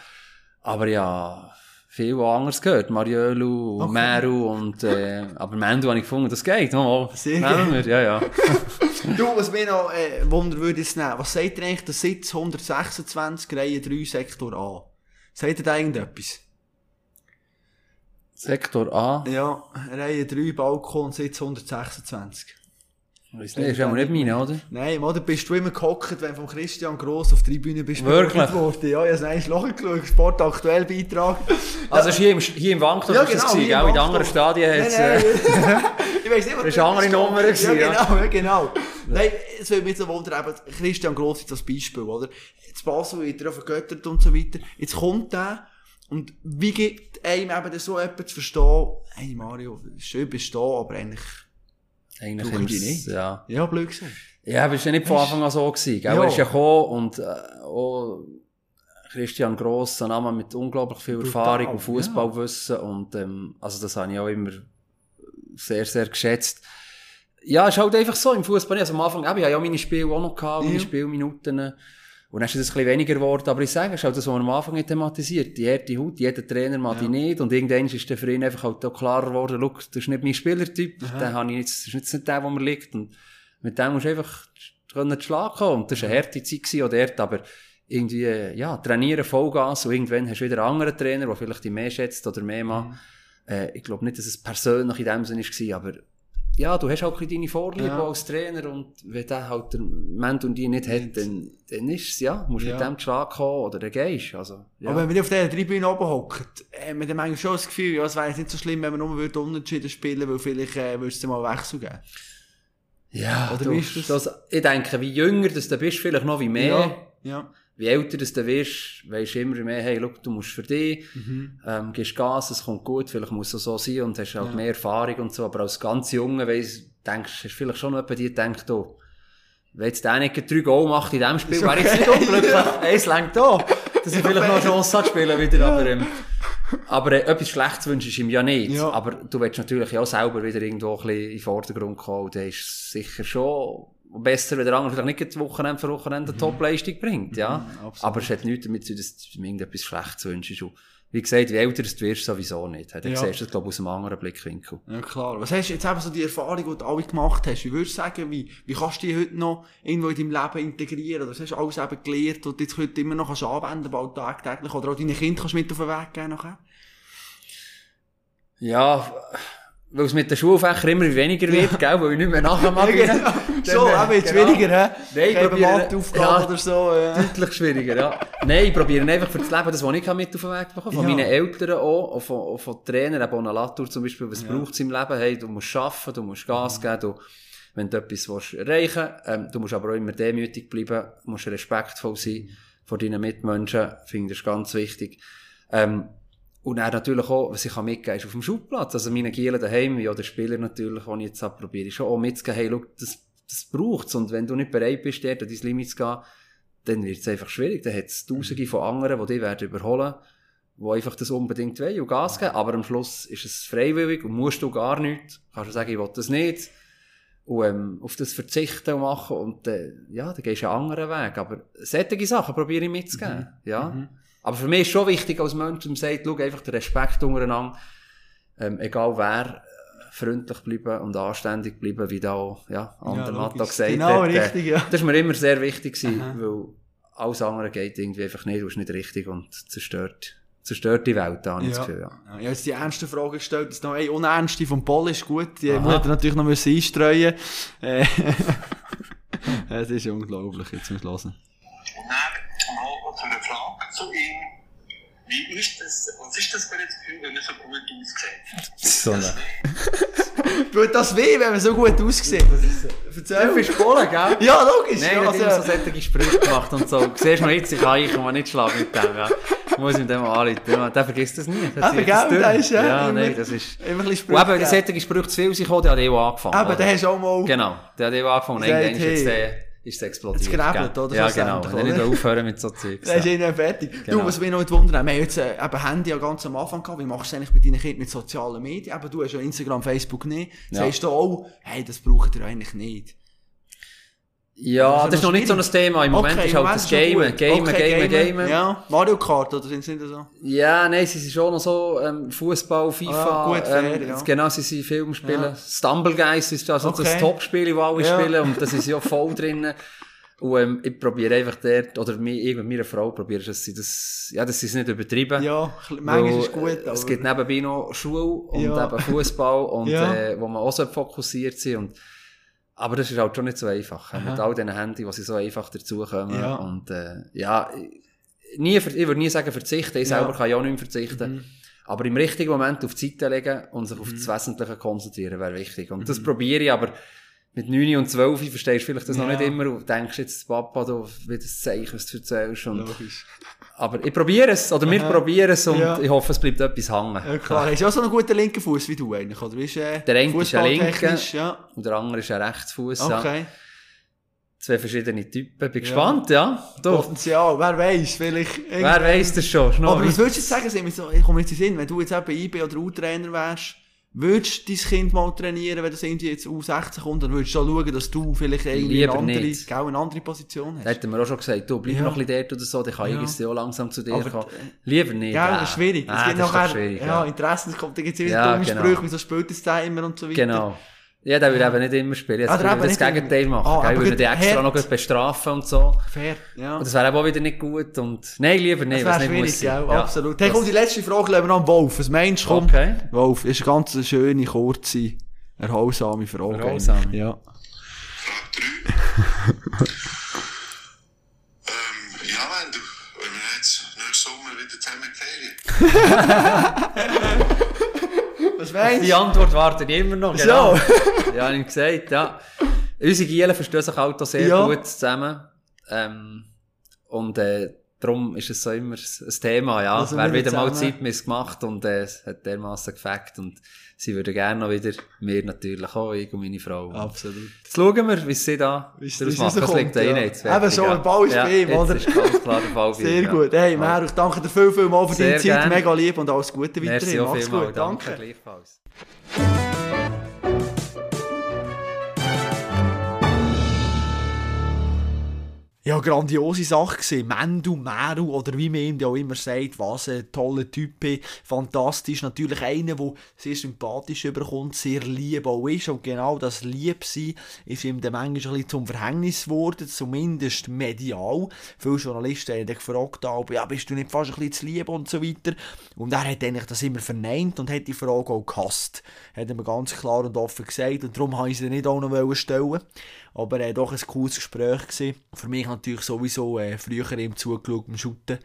aber ja, viel anderes gehört. Mariolu, Okay. Meru und, äh, aber Mendu habe ich gefunden, das geht. Oh, Sehr ja, ja. [LAUGHS] Du, was mir noch äh, Wunder würde jetzt nehmen, was sagt ihr eigentlich der Sitz 126, Reihe 3, Sektor A? Sagt ihr da irgendetwas? Sektor A, Ja, Reihe 3, Balkon, Sitz 126. nicht, ist ja nicht meine, oder? Nein, oder bist du immer gehockt, wenn vom Christian Gross auf die Tribüne bist Wirklich? worden? Ja, ich habe es Loch geschaut, Sport aktuell Beitrag. Also, ist hier im, hier im Wankdorf Ja, ist das genau, gewesen, gell? In den anderen Stadien hat Nein, es, nein, äh, ich weiss nicht, [LAUGHS] was Das ist eine andere Nummer Ja, gewesen, ja. genau, ja, genau. [LAUGHS] Nein, es würde mich so wundern, eben, Christian Gross ist das Beispiel, oder? Jetzt Basel wird er auch vergöttert und so weiter. Jetzt kommt der, und wie gibt einem eben so jemand zu verstehen, hey Mario, schön bist du da, aber eigentlich, eigentlich Brauchen die im- nicht. Ja. ja, blöd gesagt. Ja, war ja nicht von Anfang an so gewesen, gell? Ja. Er ist ja gekommen und, äh, auch Christian Gross, ein Name mit unglaublich viel Brutal, Erfahrung und Fußballwissen und, ähm, also das habe ich auch immer sehr, sehr geschätzt. Ja, es ist halt einfach so im Fußball. Also am Anfang, eben, ich habe ja meine Spiele auch noch gehabt, meine Ja. Spielminuten. Und dann ist es ein bisschen weniger geworden. Aber ich sage, es ist halt das, was man am Anfang thematisiert. Die harte Haut, jeder Trainer mag die Ja. nicht. Und irgendwann ist der Verein einfach halt auch klarer geworden, schau, das ist nicht mein Spielertyp. Aha. Den habe ich jetzt, das ist jetzt nicht der, der mir liegt. Und mit dem musst du einfach können zu Schlag kommen. Und das war eine harte Zeit gewesen, auch dort. Aber irgendwie, ja, trainieren, Vollgas. Und irgendwann hast du wieder einen anderen Trainer, der vielleicht dich mehr schätzt oder mehr mag. Mhm. Äh, ich glaube nicht, dass es persönlich in dem Sinne war, aber ja, du hast auch ein deine Vorliebe Ja. als Trainer und wenn der halt der Mensch und die nicht hat, dann, dann ist es, ja, musst du Ja. mit dem Schlag kommen oder dann gehst also, ja. Aber wenn man auf dieser Tribüne oben hockt, haben wir dann manchmal schon das Gefühl, ja, es wäre nicht so schlimm, wenn wir nur würde unentschieden spielen, weil vielleicht äh, würde es dann mal Wechsel geben. ja, oder du, ist das? Ich denke, wie jünger das du bist, vielleicht noch wie mehr, Ja. Ja. Wie älter das du wirst, weisst du immer mehr, hey, schau, du musst für dich, Mhm. ähm, gehst Gas, es kommt gut, vielleicht muss es so sein und hast halt Ja. mehr Erfahrung und so, aber als ganz Junge, weiss, denkst, hast vielleicht schon jemand, die denkt, oh, wenn jetzt der nicht drei Goal macht in diesem Spiel, wäre ich jetzt nicht unglücklich. [LAUGHS] Ja. Eins längt da. Dass ich vielleicht noch eine. Chance habe spielen wieder, aber, ähm, aber äh, etwas Schlechtes wünschst du ihm ja nicht. Ja. Aber du willst natürlich auch selber wieder irgendwo ein bisschen in den Vordergrund kommen und dann ist es sicher schon besser, wenn der andere vielleicht nicht das Wochenende für Wochenende eine Top-Leistung bringt, ja. Mhm, aber es hat nichts damit zu tun, dass du ihm irgendetwas Schlechtes wünschst. Und wie gesagt, wie älter du wirst, sowieso nicht. Dann Ja. siehst du das, glaube ich, aus einem anderen Blickwinkel. Ja, klar. Was hast du jetzt eben so die Erfahrung, die du alle gemacht hast? Wie würdest du sagen, wie, wie kannst du die heute noch irgendwo in deinem Leben integrieren? Oder was hast du alles eben gelernt und jetzt heute immer noch kannst anwenden, bald tagtäglich? Oder auch deinen Kindern kannst du mit auf den Weg geben nachher? Ja, weil es mit den Schulfächern immer weniger wird, gell, weil ich nicht mehr nachher mag. [LAUGHS] genau. So, äh, eben jetzt genau. weniger, hä? Nein, Matheaufgaben ja. oder so, äh. Deutlich schwieriger, ja. Nein, ich probiere einfach für das Leben das, was ich mit auf den Weg bekommen Von Ja. meinen Eltern auch, auch von, auch von Trainern, eben Latour zum Beispiel, was Ja. braucht es im Leben? Hey, du musst arbeiten, du musst Gas geben, du, wenn du etwas willst erreichen ähm, du musst aber auch immer demütig bleiben, musst respektvoll sein vor deinen Mitmenschen, finde ich ganz wichtig. Ähm, und dann natürlich auch, was ich mitgeben kann, ist auf dem Schulplatz. Also meine Gielen daheim, wie auch der Spieler natürlich, die ich jetzt habe, probiere ich schon auch mitzugeben, hey, schau, das, das braucht's. Und wenn du nicht bereit bist, dort an dein Limit zu gehen, dann wird es einfach schwierig. Dann hat es tausende von anderen, die dich werden überholen, die einfach das unbedingt wollen und Gas geben. Aber am Schluss ist es freiwillig und musst du gar nichts. Kannst du sagen, ich will das nicht. und ähm, auf das verzichten und machen und äh, ja, dann gehst du einen anderen Weg. Aber solche Sachen probiere ich mitzugeben, Mhm. ja. Aber für mich ist schon wichtig als Mensch, der sagt, schau, einfach den Respekt untereinander, ähm, egal wer, äh, freundlich bleiben und anständig bleiben, wie da auch, ja, Ander Matta logisch. gesagt Genau, hat. Äh, richtig, ja. Das ist mir immer sehr wichtig gewesen, weil alles andere geht irgendwie einfach nicht, du ist nicht richtig und zerstört, zerstört die Welt, da habe ich das Gefühl, ja. Ja, ich habe jetzt die ernste Frage gestellt. Jetzt noch eine unernste vom Paul ist gut. Die Aha. muss er natürlich noch müssen einstreuen. Äh, Es ist unglaublich, jetzt zum Schluss. Und dann zu einer Frage zu ihm. Wie ist das, was ist das für ein Gefühl, wenn er so gut aussieht? So eine- Tut das weh, wenn man so gut aussieht? Erzähl. Du bist Polen, gell? Ja, logisch. Nein, ja, hat immer so also, solche Sprüche gemacht und so. Siehst du noch jetzt, ich kann ich kann nicht schlagen mit dem, ja. Ich muss mit dem anrufen. Der vergisst das nie. Der das gell, durch. der ist ja Ja, immer- nein, das ist... immer ein bisschen Und eben, wenn Sprüche solche Sprüche zu viel sind gekommen, der hat eh auch angefangen. Eben, oder? den hast du auch mal... Genau, der hat eh auch angefangen und irgendwann ist jetzt der, ist es explodiert. jetzt gräbelt, oder? Ja, genau. Ich oder? nicht aufhören mit so Zeugs. [LAUGHS] Dann ist ja. fertig. Genau. Du, was mich noch nicht wundern, wir haben jetzt äh, eben Handy ja ganz am Anfang gehabt. Wie machst du es eigentlich bei deinen Kindern mit sozialen Medien? Eben, du hast ja Instagram, Facebook nicht. Ja. Sagst du auch, hey, das braucht ihr eigentlich nicht. Ja, Das das ist ist noch nicht so ein. Thema. Im Moment ist halt das ist Gamen. gut. Gamen, Gamen, Gamen. Ja, Mario Kart, oder sind sie so? Ja, nein, sie sind schon noch so ähm, Fußball, FIFA. Ah, gut, fair, ähm, ja. Genau, sie sind Film spielen. Ja. Stumble Guys ist also das Top-Spiel, das alle spielen. Und das ist ja voll drin. Und ähm, ich probiere einfach dort, oder mir, mit meiner Frau probiere, dass sie das, ja, dass sie es nicht übertreiben. Ja, manchmal ist es Weil, gut. äh, Es aber- gibt nebenbei noch Schule und Ja. eben Fußball und äh, wo man auch so fokussiert sind. Und, aber das ist halt schon nicht so einfach. äh, Mit all diesen Handys, die sie so einfach dazukommen. Ja. Und äh, ja, nie, ich würde nie sagen verzichten. Ich Ja. selber kann ja auch nicht mehr verzichten. Mhm. Aber im richtigen Moment auf die Seite legen und sich auf das Wesentliche konzentrieren, wäre wichtig. Und das probiere ich, aber mit 9 und 12 verstehst du vielleicht das noch Mhm. Ja. nicht immer und denkst jetzt, Papa, du, wie das Zeichen, was du erzählst. Und, Logisch. Aber ich probiere es, oder wir probieren es und Ja. ich hoffe, es bleibt etwas hängen. Ja, klar. Hast du auch so einen guten linken Fuß wie du eigentlich, oder? Bist, äh, Der eine ist ein linker. Ja. Und der andere ist ein Rechtsfuß. Ja. Okay. Zwei verschiedene Typen. Bin gespannt, ja. Du, Potenzial, wer weiß, vielleicht. wer weiss das schon? Ist noch Aber was würdest du jetzt sagen, ich komme jetzt in den Sinn, wenn du jetzt eben IB oder U-Trainer wärst, würdest du dein Kind mal trainieren, wenn das irgendwie jetzt U16 kommt, dann würdest du auch schauen, dass du vielleicht irgendwie eine andere, nicht. eine andere Position Da hast. hätten wir auch schon gesagt, du, bleib Ja. noch ein bisschen dort oder so, dann kann Ja. ich ja. auch langsam zu dir Aber, kommen. äh, Lieber nicht. Ja. das ist schwierig. Es Ah, gibt das ist nachher, schwierig, ja, ja. Interessen, es kommt, da gibt es wieder Ja, dumme genau. Sprüche, wieso spielt es der immer und so weiter. Genau. Ja, der will eben nicht immer spielen. Jetzt Ah, würde das. Gegenteil machen. Ah, aber würde die extra hart. noch bestrafen und so. Fair, ja. Und das wäre eben auch wieder nicht gut. Und, nein, lieber nicht. Das wäre schwierig, ja, absolut. Hey, komm, die letzte Frage lassen wir noch am Wolf. Was meinst du? Okay. Wolf, ist eine ganz schöne, kurze, erholsame Frage. Erholsam. Ja. Frage 3. ähm, ja, wenn du, wenn wir jetzt nächsten Sommer wieder zusammen. [LAUGHS] [LAUGHS] Was meinst Die Antwort warte ich immer noch. So. Genau. [LAUGHS] ja, habe ich gesagt, ja. Unsere Gielen verstehen sich halt auch sehr Ja. gut zusammen. Ähm, und äh, darum ist es so immer ein Thema, ja. Also Wer wieder wieder mal zusammen. Zeit missgemacht und äh, es hat dermassen gefackt. Und sie würden gerne noch wieder, mir natürlich auch, ich und meine Frau. Absolut. Jetzt schauen wir, wie sie da daraus machen. Das liegt da ja. rein. Jetzt Eben ja. ein Ball ist ja, bei ihm, oder? ist ganz klar der bei [LAUGHS] Sehr ihm, gut. Hey, Ja. Mer, ich danke dir viel, viel mal für deine Zeit. gern. Mega lieb und alles Gute weiterhin. Merci Mach's gut. Danke. Danke. Gleichfalls. Ja, grandiose Sache gewesen. Mendu, Meru oder wie man ihm ja auch immer sagt, was ein toller Typ, fantastisch. Natürlich einer, der sehr sympathisch überkommt, sehr lieb auch ist. Und genau das Liebsein ist ihm dann manchmal ein bisschen zum Verhängnis geworden, zumindest medial. Viele Journalisten haben dann gefragt, aber, ja, bist du nicht fast ein bisschen zu lieb und so weiter. Und er hat eigentlich das immer verneint und hat die Frage auch gehasst. Hat er mir ganz klar und offen gesagt. Und darum habe ich sie nicht auch noch stellen aber äh, doch ein cooles Gespräch gewesen. Für mich natürlich sowieso äh, früher ihm zugeschaut beim Shooten.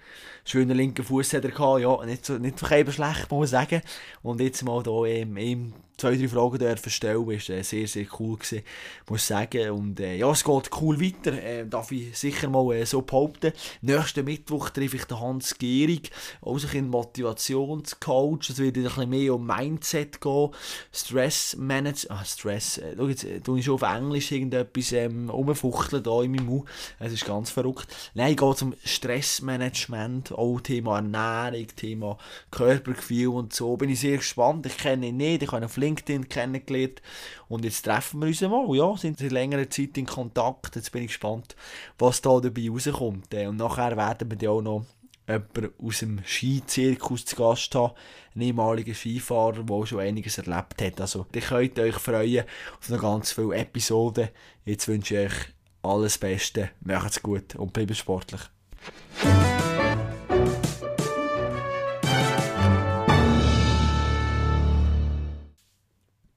Schöner linken Fuß hat er gehabt, ja, nicht, so, nicht verkehrt schlecht, muss ich sagen. Und jetzt mal da ähm, ihm zwei, drei Fragen dürfen stellen, ist äh, sehr, sehr cool gewesen, muss sagen. Und äh, ja, es geht cool weiter, äh, darf ich sicher mal äh, so behaupten. Nächsten Mittwoch treffe ich den Hans Gehrig, auch ein Motivationscoach. Es wird ein bisschen mehr um Mindset gehen, Stress Management, ah, Stress, äh, schau jetzt, äh, tu ich schon auf Englisch irgendetwas ähm, rumfuchteln da in meinem Mund. Es ist ganz verrückt. Nein, geht zum Stressmanagement, auch Thema Ernährung, Thema Körpergefühl und so. Bin ich sehr gespannt. Ich kenne ihn nicht, ich habe ihn auf LinkedIn kennengelernt und jetzt treffen wir uns mal. Ja, sind seit längerer Zeit in Kontakt. Jetzt bin ich gespannt, was da dabei rauskommt. Und nachher werden wir dann auch noch jemanden aus dem Skizirkus zu Gast haben, ein ehemaliger Skifahrer, der schon einiges erlebt hat. Also, ihr könnt euch freuen auf noch ganz viele Episoden. Jetzt wünsche ich euch alles Beste, macht's gut und bleibt sportlich.